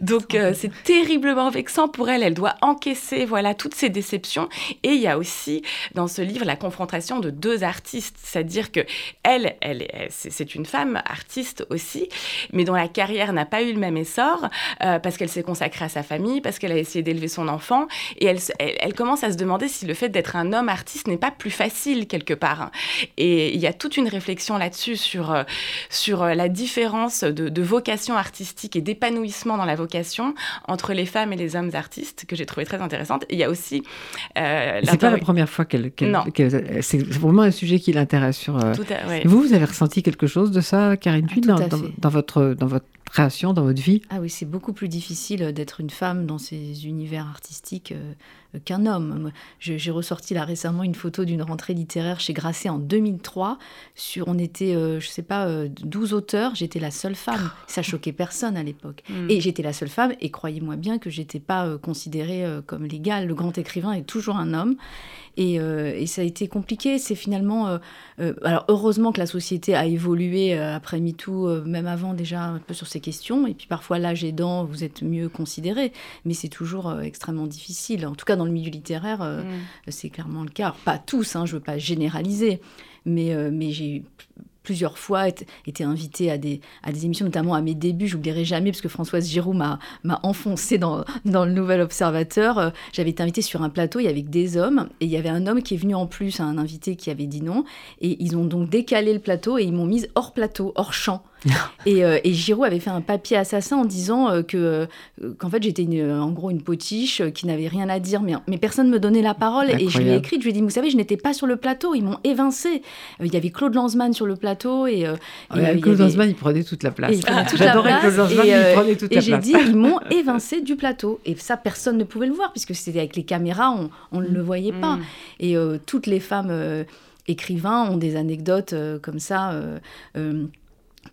Donc, euh, c'est terriblement vexant pour elle. Elle doit encaisser voilà toutes ces déceptions. Et il y a aussi dans ce livre la confrontation de deux artistes, c'est-à-dire que elle, elle, c'est une femme artiste aussi, mais dont la carrière n'a pas eu le même essor euh, parce qu'elle s'est consacrée à sa famille, parce qu'elle a essayé d'élever son enfant, et elle, elle, commence à se demander si le fait d'être un homme artiste n'est pas plus facile quelque part. Et il y a toute une réflexion là-dessus sur euh, sur la différence de, de vocation artistique et d'épanouissement dans la vocation entre les femmes et les hommes artistes que j'ai trouvé très intéressante. Et il y a aussi euh, c'est pas la première fois qu'elle. c'est vraiment un sujet qui l'intéresse. Sur. Euh, vous, vous avez ressenti quelque chose de ça, Karine Thuy, ah, dans, votre dans votre création, dans votre vie Ah oui, c'est beaucoup plus difficile d'être une femme dans ces univers artistiques euh, qu'un homme. J'ai ressorti là récemment une photo d'une rentrée littéraire chez Grasset en 2003. Sur, on était, je je sais pas, 12 auteurs. J'étais la seule femme. Ça choquait personne à l'époque. Hmm. Et j'étais la seule femme. Et croyez-moi bien que j'étais pas considérée comme légale. Le grand écrivain est toujours un homme. Euh, et, ça a été compliqué. C'est finalement. Euh, euh, alors, heureusement que la société a évolué après MeToo, même avant déjà, un peu sur ces questions. Et puis parfois, l'âge aidant, vous êtes mieux considéré. Mais c'est toujours extrêmement difficile. En tout cas, dans le milieu littéraire, mm. c'est clairement le cas. pas tous, hein, je ne veux pas généraliser. Mais, mais j'ai plusieurs fois été invitée à des, à des émissions, notamment à mes débuts. J'oublierai jamais, parce que Françoise Giroud m'a enfoncé dans, dans le Nouvel Observateur. Euh, j'avais été invitée sur un plateau, il y avait des hommes, et il y avait un homme qui est venu en plus, un invité qui avait dit non. Et ils ont donc décalé le plateau et ils m'ont mise hors plateau, hors champ. <laughs> et, euh, et, Giroud avait fait un papier assassin en disant euh, que euh, qu'en fait j'étais en gros une potiche qui n'avait rien à dire, mais, mais personne ne me donnait la parole. Et je lui ai écrit, je lui ai dit, vous savez, je n'étais pas sur le plateau, ils m'ont évincé. Il y avait Claude Lanzmann sur le plateau. Et, Claude Lanzmann, il prenait toute la place. J'adorais Claude Lanzmann, il prenait toute la place. Et j'ai dit, ils m'ont <laughs> évincé du plateau. Et ça, personne ne pouvait le voir, puisque c'était avec les caméras, on, on ne le voyait pas. Mm. Et toutes les femmes écrivains ont des anecdotes comme ça.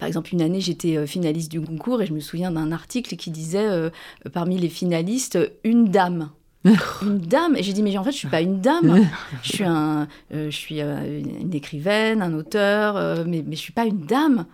Par exemple, une année, j'étais euh, finaliste du concours et je me souviens d'un article qui disait euh, parmi les finalistes, une dame. <laughs> une dame. Et j'ai dit mais en fait je suis pas une dame. Je suis un euh, je suis une écrivaine un auteur mais mais je suis pas une dame.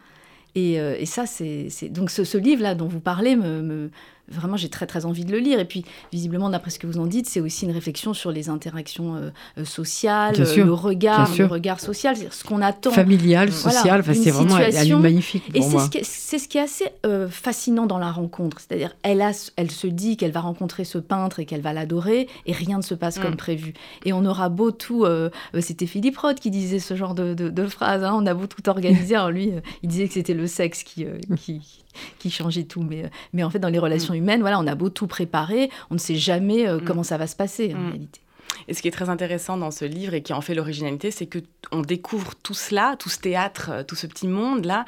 Et, et ça c'est donc ce, ce, livre là dont vous parlez me, me vraiment, j'ai très très envie de le lire. Et puis, visiblement, d'après ce que vous en dites, c'est aussi une réflexion sur les interactions euh, euh, sociales, le regard, le regard social, ce qu'on attend. Familial, social, c'est vraiment elle, magnifique. et c'est ce, qui est assez euh, fascinant dans la rencontre. C'est-à-dire, elle, elle se dit qu'elle va rencontrer ce peintre et qu'elle va l'adorer, et rien ne se passe comme mm. prévu. Et on aura beau tout. C'était Philippe Roth qui disait ce genre de, de, phrase. Hein, on a beau tout organiser. <laughs> Alors lui, il disait que c'était le sexe qui, qui, qui changeait tout. Mais, mais en fait, dans les relations mm. humaines, voilà, on a beau tout préparer, on ne sait jamais euh, mm. comment ça va se passer en mm. réalité. Et ce qui est très intéressant dans ce livre et qui en fait l'originalité, c'est que on découvre tout cela, tout ce théâtre, euh, tout ce petit monde là,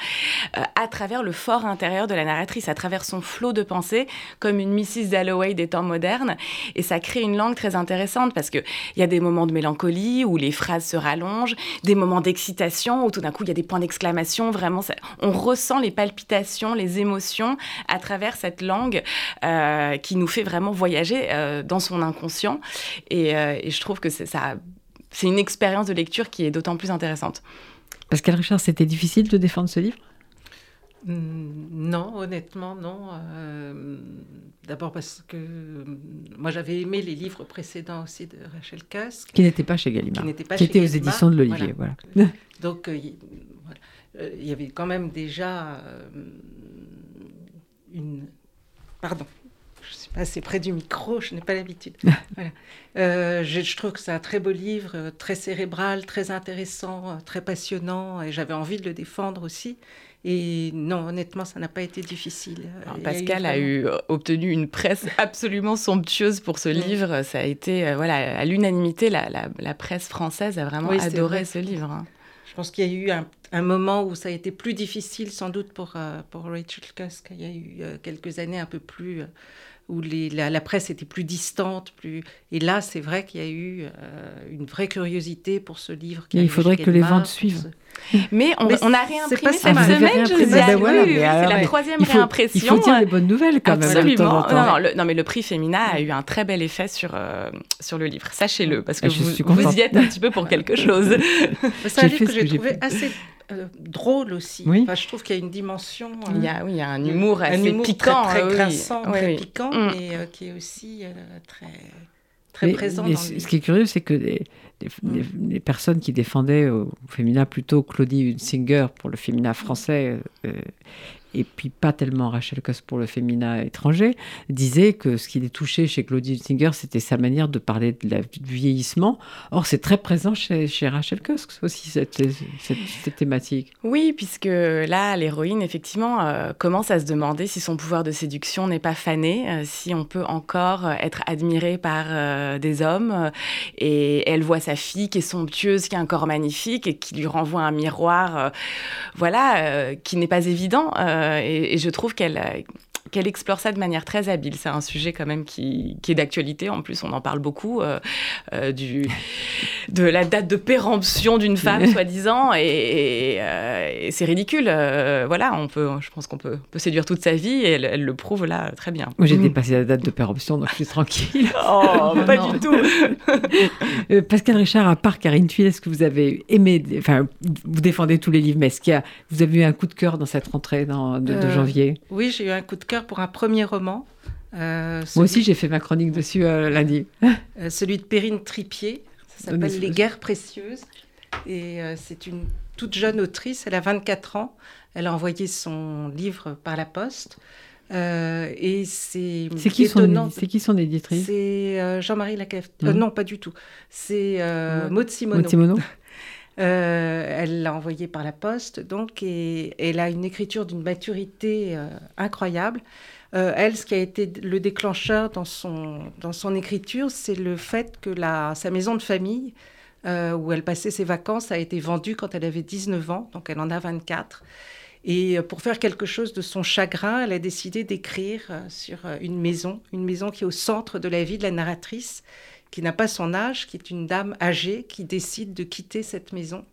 euh, à travers le fort intérieur de la narratrice, à travers son flot de pensée, comme une Mrs. Dalloway des temps modernes. Et ça crée une langue très intéressante parce que il y a des moments de mélancolie où les phrases se rallongent, des moments d'excitation où tout d'un coup il y a des points d'exclamation. Vraiment, on ressent les palpitations, les émotions à travers cette langue euh, qui nous fait vraiment voyager dans son inconscient. Et, et je trouve que c'est une expérience de lecture qui est d'autant plus intéressante. Pascal Richard, c'était difficile de défendre ce livre? Non, honnêtement, non. Euh, d'abord parce que moi j'avais aimé les livres précédents aussi de Rachel Casque. Qui n'étaient pas chez Gallimard. Qui n'étaient pas qui étaient aux éditions de l'Olivier. Voilà. <laughs> Donc euh, euh, il y avait quand même déjà une. Pardon assez près du micro, je n'ai pas l'habitude. <laughs> Euh, je, trouve que c'est un très beau livre, euh, très cérébral, très intéressant, euh, très passionnant, et j'avais envie de le défendre aussi. Et non, honnêtement, ça n'a pas été difficile. Pascal a, eu, obtenu une presse <laughs> absolument somptueuse pour ce livre. Ça a été, voilà, à l'unanimité, la, la, presse française a vraiment adoré ce livre. Hein. Je pense qu'il y a eu un, un, moment où ça a été plus difficile, sans doute, pour, pour Rachel Cusk. Il y a eu quelques années un peu plus où la, presse était plus distante. Plus... Et là, c'est vrai qu'il y a eu une vraie curiosité pour ce livre. il faudrait que les ventes suivent. Mais on, a réimprimé cette semaine, je ben c'est la troisième réimpression. Il faut dire les bonnes nouvelles quand même. Absolument. Non, non, mais le prix Femina a eu un très bel effet sur, euh, sur le livre. Sachez-le, parce que ah, vous, vous, y êtes un petit peu pour quelque chose. c'est un livre que j'ai trouvé assez euh, drôle aussi. Enfin, je trouve qu'il y a une dimension. il y a, oui, il y a un humour assez piquant. Très, très grinçant, très piquant, mm. mais euh, qui est aussi très, très présent. dans ce qui est curieux, c'est que les, personnes qui défendaient au féminin plutôt Claudie Singer pour le féminin français euh, et puis pas tellement Rachel Cusk pour le féminin étranger, disait que ce qui les touchait chez Claudie Singer, c'était sa manière de parler du vieillissement. Or, c'est très présent chez, Rachel Cusk aussi, cette, thématique. Oui, puisque là, l'héroïne, effectivement, euh, commence à se demander si son pouvoir de séduction n'est pas fané, euh, si on peut encore être admiré par euh, des hommes. et elle voit sa fille qui est somptueuse, qui a un corps magnifique et qui lui renvoie un miroir, voilà, qui n'est pas évident. Et, je trouve qu'elle qu'elle explore ça de manière très habile. C'est un sujet quand même qui, est d'actualité. En plus, on en parle beaucoup euh, euh, du, de la date de péremption d'une femme, <laughs> soi-disant, et, euh, c'est ridicule. voilà, on peut, je pense qu'on peut, peut, séduire toute sa vie, et elle, le prouve là très bien. Moi, j'ai mm. dépassé la date de péremption, donc je suis tranquille. <laughs> oh, pas du tout. <laughs> Pascal Richard, à part Karine Thuil, est-ce que vous avez aimé, enfin, vous défendez tous les livres, mais est-ce qu'il y a, vous avez eu un coup de cœur dans cette rentrée dans, de janvier? Oui, j'ai eu un coup de cœur pour un premier roman. Euh, Moi aussi, j'ai fait ma chronique dessus euh, lundi. Euh, celui de Perrine Tripier. Ça s'appelle Les guerres précieuses. Et c'est une toute jeune autrice. Elle a 24 ans. Elle a envoyé son livre par la poste. et c'est qui, son, qui son éditrice? C'est Jean-Marie. Mmh. non, pas du tout. C'est Maud Simoneau. Maud Simoneau. <laughs> elle l'a envoyé par la poste, donc, et, elle a une écriture d'une maturité incroyable. Euh, elle, ce qui a été le déclencheur dans son, dans son écriture, c'est le fait que la, sa maison de famille, euh, où elle passait ses vacances, a été vendue quand elle avait 19 ans, donc elle en a 24. Et euh, pour faire quelque chose de son chagrin, elle a décidé d'écrire sur une maison, une maison qui est au centre de la vie de la narratrice, qui n'a pas son âge, qui est une dame âgée qui décide de quitter cette maison.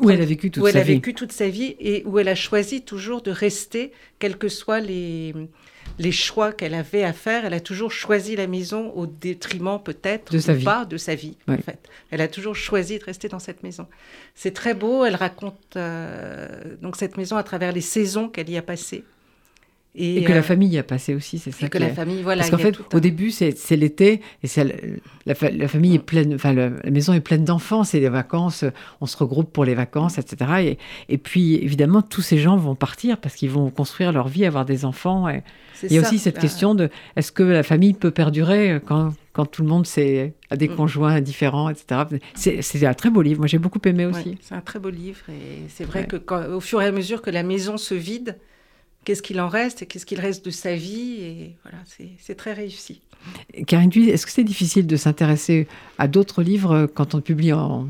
où elle a vécu toute où elle a vécu toute sa vie et où elle a choisi toujours de rester, quels que soient les, les choix qu'elle avait à faire, elle a toujours choisi la maison au détriment peut-être de sa vie. pas de sa vie. En fait, elle a toujours choisi de rester dans cette maison. C'est très beau. Elle raconte euh, donc cette maison à travers les saisons qu'elle y a passées. Et, que la euh, famille y a passé aussi, c'est ça. Et que la famille, voilà. Parce qu'en fait, au début, c'est l'été et la, la, famille est pleine, enfin, la maison est pleine d'enfants, c'est les vacances, on se regroupe pour les vacances, etc. Et, et puis, évidemment, tous ces gens vont partir parce qu'ils vont construire leur vie, avoir des enfants. Et, il y a aussi cette question de est-ce que la famille peut perdurer quand, quand tout le monde a des mm. conjoints différents, etc. C'est un très beau livre. Moi, j'ai beaucoup aimé aussi. c'est un très beau livre. Et c'est vrai que au fur et à mesure que la maison se vide, qu'est-ce qu'il en reste et qu'est-ce qu'il reste de sa vie. Et voilà, c'est très réussi. Karine est-ce que c'est difficile de s'intéresser à d'autres livres quand on publie au,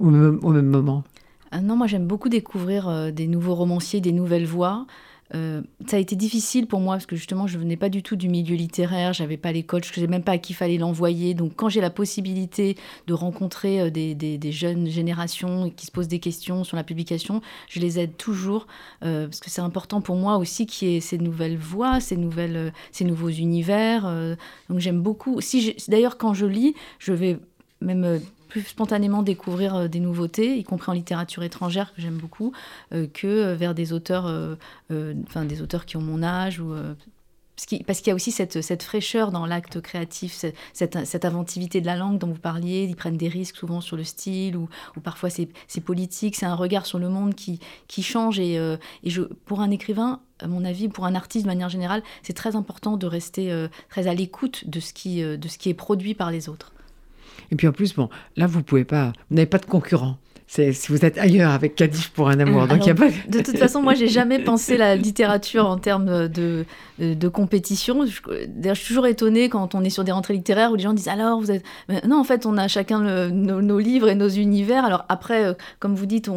même, moment? Ah Non, moi j'aime beaucoup découvrir euh, des nouveaux romanciers, des nouvelles voix. Euh, ça a été difficile pour moi parce que justement je venais pas du tout du milieu littéraire, j'avais pas les coachs, je savais même pas à qui fallait l'envoyer. Donc quand j'ai la possibilité de rencontrer euh, des, jeunes générations qui se posent des questions sur la publication, je les aide toujours euh, parce que c'est important pour moi aussi qu'il y ait ces nouvelles voix, ces nouvelles, ces nouveaux univers. donc j'aime beaucoup. Si d'ailleurs quand je lis, je vais même plus spontanément découvrir euh, des nouveautés, y compris en littérature étrangère que j'aime beaucoup, euh, que euh, vers des auteurs, enfin des auteurs qui ont mon âge ou parce qu'il y a aussi cette, fraîcheur dans l'acte créatif, cette, inventivité de la langue dont vous parliez. Ils prennent des risques souvent sur le style ou, parfois c'est politique. C'est un regard sur le monde qui, change. Et, pour un écrivain, à mon avis, pour un artiste de manière générale, c'est très important de rester très à l'écoute de ce qui est produit par les autres. Et puis en plus, bon, là, vous pouvez pas, vous n'avez pas de concurrent. Si vous êtes ailleurs avec Kadif pour un amour. Donc a pas... De toute façon, moi, j'ai jamais pensé la littérature en termes de, de, compétition. D'ailleurs, je suis toujours étonnée quand on est sur des rentrées littéraires où les gens disent alors vous êtes. non, en fait, on a chacun nos, livres et nos univers. Alors après, euh, comme vous dites,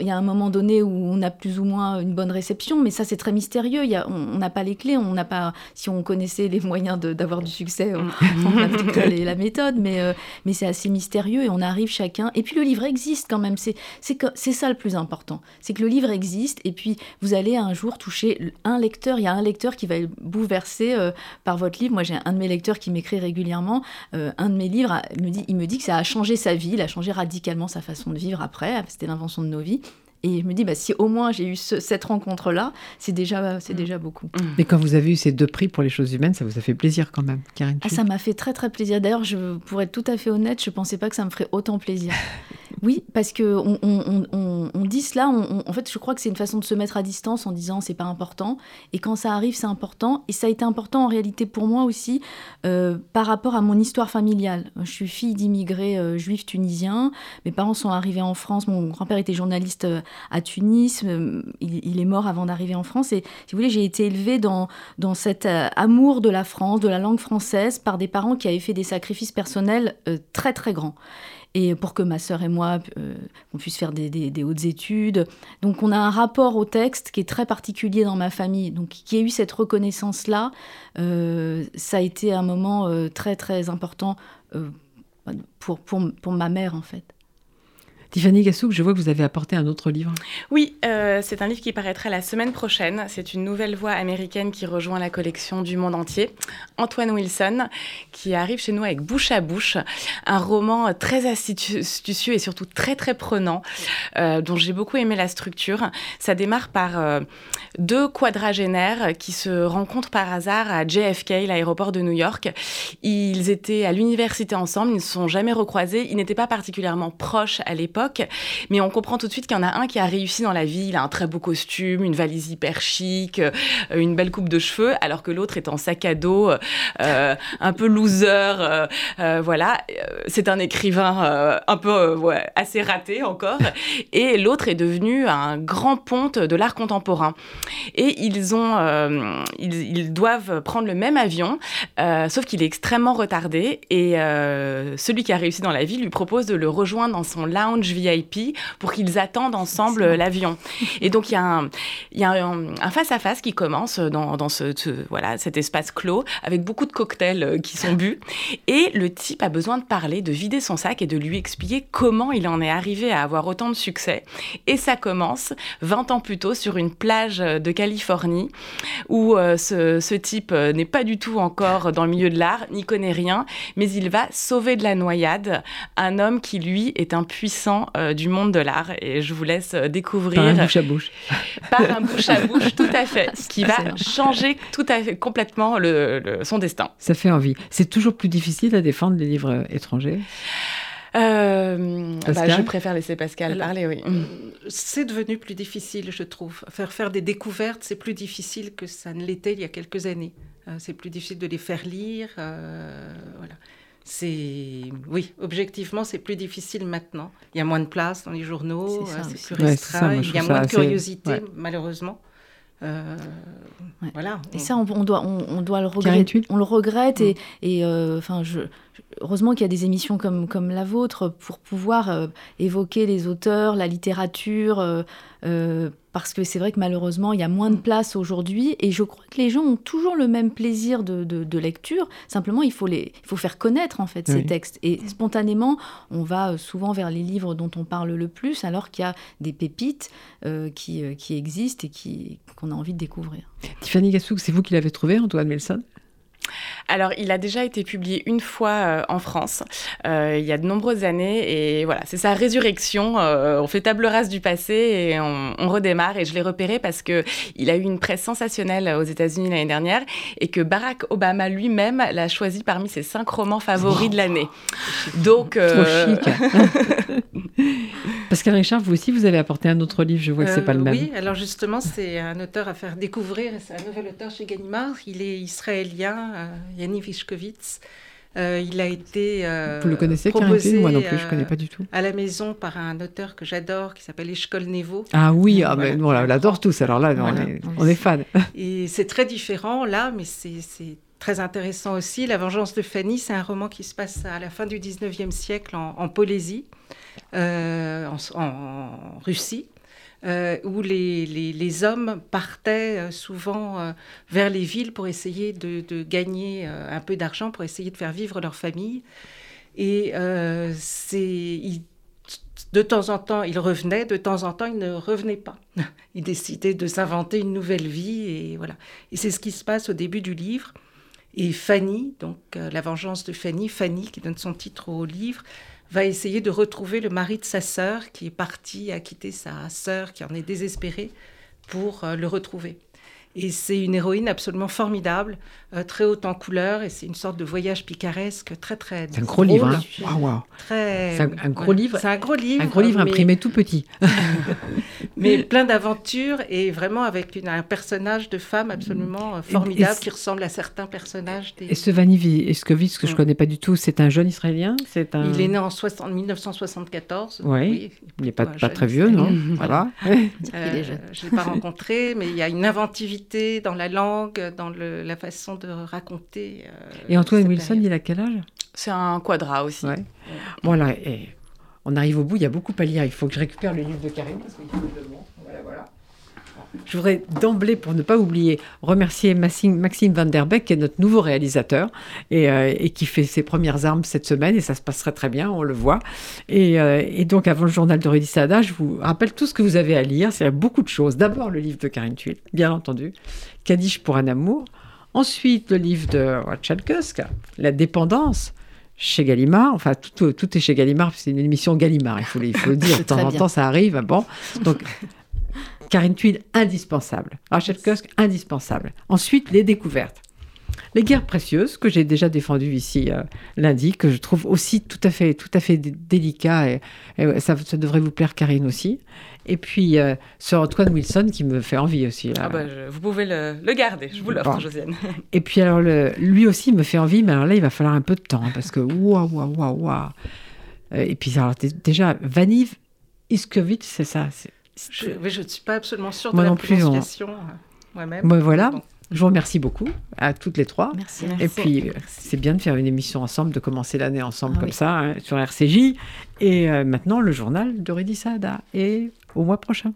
il y a un moment donné où on a plus ou moins une bonne réception, mais ça, c'est très mystérieux. Y a, on n'a pas les clés. On n'a pas. Si on connaissait les moyens d'avoir du succès, on, on a la méthode, mais, euh, mais c'est assez mystérieux et on arrive chacun. Et puis le livre existe quand même c'est ça le plus important. C'est que le livre existe et puis vous allez un jour toucher un lecteur. Il y a un lecteur qui va être bouleversé euh, par votre livre. Moi, j'ai un de mes lecteurs qui m'écrit régulièrement. Euh, un de mes livres, me dit, il me dit que ça a changé sa vie, il a changé radicalement sa façon de vivre après. C'était l'invention de nos vies. Et je me dis, bah, si au moins j'ai eu cette rencontre-là, c'est déjà, c'est mm. déjà beaucoup. Mm. Mais quand vous avez eu ces deux prix pour les choses humaines, ça vous a fait plaisir quand même, Karine ah, Ça m'a fait très très plaisir. D'ailleurs, je, pour être tout à fait honnête, je ne pensais pas que ça me ferait autant plaisir. <laughs> oui, parce que on, on, on, dit cela, en fait, je crois que c'est une façon de se mettre à distance en disant c'est pas important. Et quand ça arrive, c'est important. Et ça a été important en réalité pour moi aussi euh, par rapport à mon histoire familiale. Je suis fille d'immigrés euh, juifs tunisiens. Mes parents sont arrivés en France. Mon grand-père était journaliste euh, à Tunis. Euh, il, est mort avant d'arriver en France. Et si vous voulez, j'ai été élevée dans, dans cet euh, amour de la France, de la langue française, par des parents qui avaient fait des sacrifices personnels euh, très très grands et pour que ma sœur et moi, on puisse faire des, des, hautes études. Donc on a un rapport au texte qui est très particulier dans ma famille. Donc qui a eu cette reconnaissance-là, ça a été un moment très très important pour, pour, pour ma mère en fait. Tiffany Gassouk, je vois que vous avez apporté un autre livre. Oui, euh, c'est un livre qui paraîtra la semaine prochaine. C'est une nouvelle voix américaine qui rejoint la collection du monde entier. Antoine Wilson, qui arrive chez nous avec Bouche à Bouche, un roman très astucieux et surtout très très prenant, euh, dont j'ai beaucoup aimé la structure. Ça démarre par euh, deux quadragénaires qui se rencontrent par hasard à JFK, l'aéroport de New York. Ils étaient à l'université ensemble, ils ne se sont jamais recroisés, ils n'étaient pas particulièrement proches à l'époque mais on comprend tout de suite qu'il y en a un qui a réussi dans la vie. Il a un très beau costume, une valise hyper chic, euh, une belle coupe de cheveux, alors que l'autre est en sac à dos, euh, un peu loser. Euh, voilà, c'est un écrivain un peu assez raté encore. <laughs> Et l'autre est devenu un grand ponte de l'art contemporain. Et ils ont, ils, doivent prendre le même avion, sauf qu'il est extrêmement retardé. Et celui qui a réussi dans la vie lui propose de le rejoindre dans son lounge VIP pour qu'ils attendent ensemble l'avion. Et donc, il y a un, il y a un, face-à-face qui commence dans, dans ce, voilà, cet espace clos avec beaucoup de cocktails euh, qui sont bu. Et le type a besoin de parler, de vider son sac et de lui expliquer comment il en est arrivé à avoir autant de succès. Et ça commence 20 ans plus tôt sur une plage de Californie où euh, ce, ce, type euh, n'est pas du tout encore dans le milieu de l'art, n'y connaît rien, mais il va sauver de la noyade un homme qui, lui, est un puissant euh, du monde de l'art. Et je vous laisse euh, découvrir. Par un bouche à bouche. <laughs> Par un bouche à bouche, tout à fait. Ce qui va changer tout à fait, complètement le, son destin. Ça fait envie. C'est toujours plus difficile à défendre les livres étrangers? Euh, bah, je préfère laisser Pascal parler, oui. C'est devenu plus difficile, je trouve. Faire faire des découvertes, c'est plus difficile que ça ne l'était il y a quelques années. c'est plus difficile de les faire lire. voilà c'est oui, objectivement, c'est plus difficile maintenant. Il y a moins de place dans les journaux, c'est euh, plus restreint, il y a moins de curiosité, malheureusement. Euh, voilà. Et ça, on, doit, on, doit le regretter. On le regrette et, mm. et euh, enfin, je, heureusement qu'il y a des émissions comme, comme la vôtre pour pouvoir évoquer les auteurs, la littérature parce que c'est vrai que malheureusement, il y a moins de place aujourd'hui, et je crois que les gens ont toujours le même plaisir de, lecture, simplement il faut, les, il faut faire connaître en fait ces textes, et spontanément, on va euh, souvent vers les livres dont on parle le plus, alors qu'il y a des pépites euh, qui, euh, qui existent et qu'on a envie de découvrir. Tiffany Gassouk, c'est vous qui l'avez trouvé, Antoine Melson? Alors, il a déjà été publié une fois euh, en France, euh, il y a de nombreuses années, et voilà, c'est sa résurrection. Euh, on fait table rase du passé et on, redémarre. Et je l'ai repéré parce que il a eu une presse sensationnelle aux États-Unis l'année dernière, et que Barack Obama lui-même l'a choisi parmi ses cinq romans favoris de l'année. <laughs> Donc, trop chic. <laughs> Pascal Richard, vous aussi, vous avez apporté un autre livre. Je vois que c'est pas le même. Oui, alors justement, c'est un auteur à faire découvrir. C'est un nouvel auteur chez Gallimard. Il est israélien. Yanni Vishkovitz. Euh, il a été euh, Vous le connaissez, proposé, Moi non plus, je ne euh, connais pas du tout. à la maison par un auteur que j'adore qui s'appelle Eshkol Nevo. Ah oui, ah, Voilà. mais, bon, là, on l'adore tous, alors là, Voilà. on, est, on est fan. <laughs> Et c'est très différent là, mais c'est très intéressant aussi. La vengeance de Fanny, c'est un roman qui se passe à la fin du 19e siècle en, en Polésie, euh, en, en Russie. Euh, où les, les- hommes partaient euh, souvent euh, vers les villes pour essayer de, gagner un peu d'argent, pour essayer de faire vivre leur famille. Et c'est, de temps en temps, ils revenaient, de temps en temps, ils ne revenaient pas. <laughs> Ils décidaient de s'inventer une nouvelle vie, et voilà. Et c'est ce qui se passe au début du livre. Et Fanny, donc la vengeance de Fanny, Fanny qui donne son titre au livre, va essayer de retrouver le mari de sa sœur qui est parti à quitter sa sœur qui en est désespérée pour euh, le retrouver. Et c'est une héroïne absolument formidable, euh, très haute en couleur, et c'est une sorte de voyage picaresque très très. C'est un gros livre. Hein. waouh. Très. C'est un- un gros livre. C'est un gros livre. Un gros livre mais- imprimé tout petit. <laughs> mais plein d'aventures et vraiment avec une- un personnage de femme absolument euh, formidable et- qui ressemble à certains personnages. Des... Et ce Vani Escovitch, que je ne Mm. connais pas du tout, c'est un jeune Israélien? C'est un... Il est né en 60 1974. Ouais. oui, Il n'est pas, très vieux, non? Voilà. Il est jeune. Euh, je ne l'ai pas rencontré, mais il y a une inventivité dans la langue, dans le- la façon de raconter. euh, Et Antoine Wilson, période. il a quel âge? C'est un quadra aussi. Ouais. Voilà, et on arrive au bout, il y a beaucoup à lire. Il faut que je récupère le livre de Karine parce qu'il faut que je le montre. Voilà, voilà. Je voudrais d'emblée, pour ne pas oublier, remercier Maxime, Van Der Beek, qui est notre nouveau réalisateur et, euh, et qui fait ses premières armes cette semaine, et ça se passerait très bien, on le voit. Et, euh, et donc, avant le journal de Rudy Sada, je vous rappelle tout ce que vous avez à lire. C'est beaucoup de choses. D'abord, le livre de Karine Tuile, bien entendu, Kadish pour un amour. Ensuite, le livre de Rachel Cusk, La dépendance chez Gallimard. Enfin, tout, tout est chez Gallimard, c'est une émission Gallimard, il faut, le- il faut le dire. <laughs> De temps en temps, ça arrive. Bon, donc, Karine Tuile, indispensable. Rachel Cusk, indispensable. Ensuite, les découvertes. Les guerres précieuses, que j'ai déjà défendues ici euh, lundi, que je trouve aussi tout à fait, tout à fait dé- délicat, et, et ça, ça devrait vous plaire, Karine aussi. Et puis, euh, Sir Antoine Wilson, qui me fait envie aussi. là. Ah bah, je- vous pouvez le, le garder, je vous l'offre, Bon. Josiane. <laughs> Et puis alors, le- lui aussi me fait envie, mais alors là, il va falloir un peu de temps, hein, parce que waouh, waouh, waouh, waouh. Euh, Et puis alors, dé- déjà, Vaniv Iskovic, c'est ça. c'est- Je, ne suis pas absolument sûre Moi de la non plus, prononciation euh, moi-même. Moi, voilà. Bon. Je vous remercie beaucoup, à toutes les trois. Merci. Et puis, c'est bien de faire une émission ensemble, de commencer l'année ensemble Ah comme oui. ça, hein, sur RCJ. Et euh, maintenant, le journal de Rudy Saada. Et au mois prochain.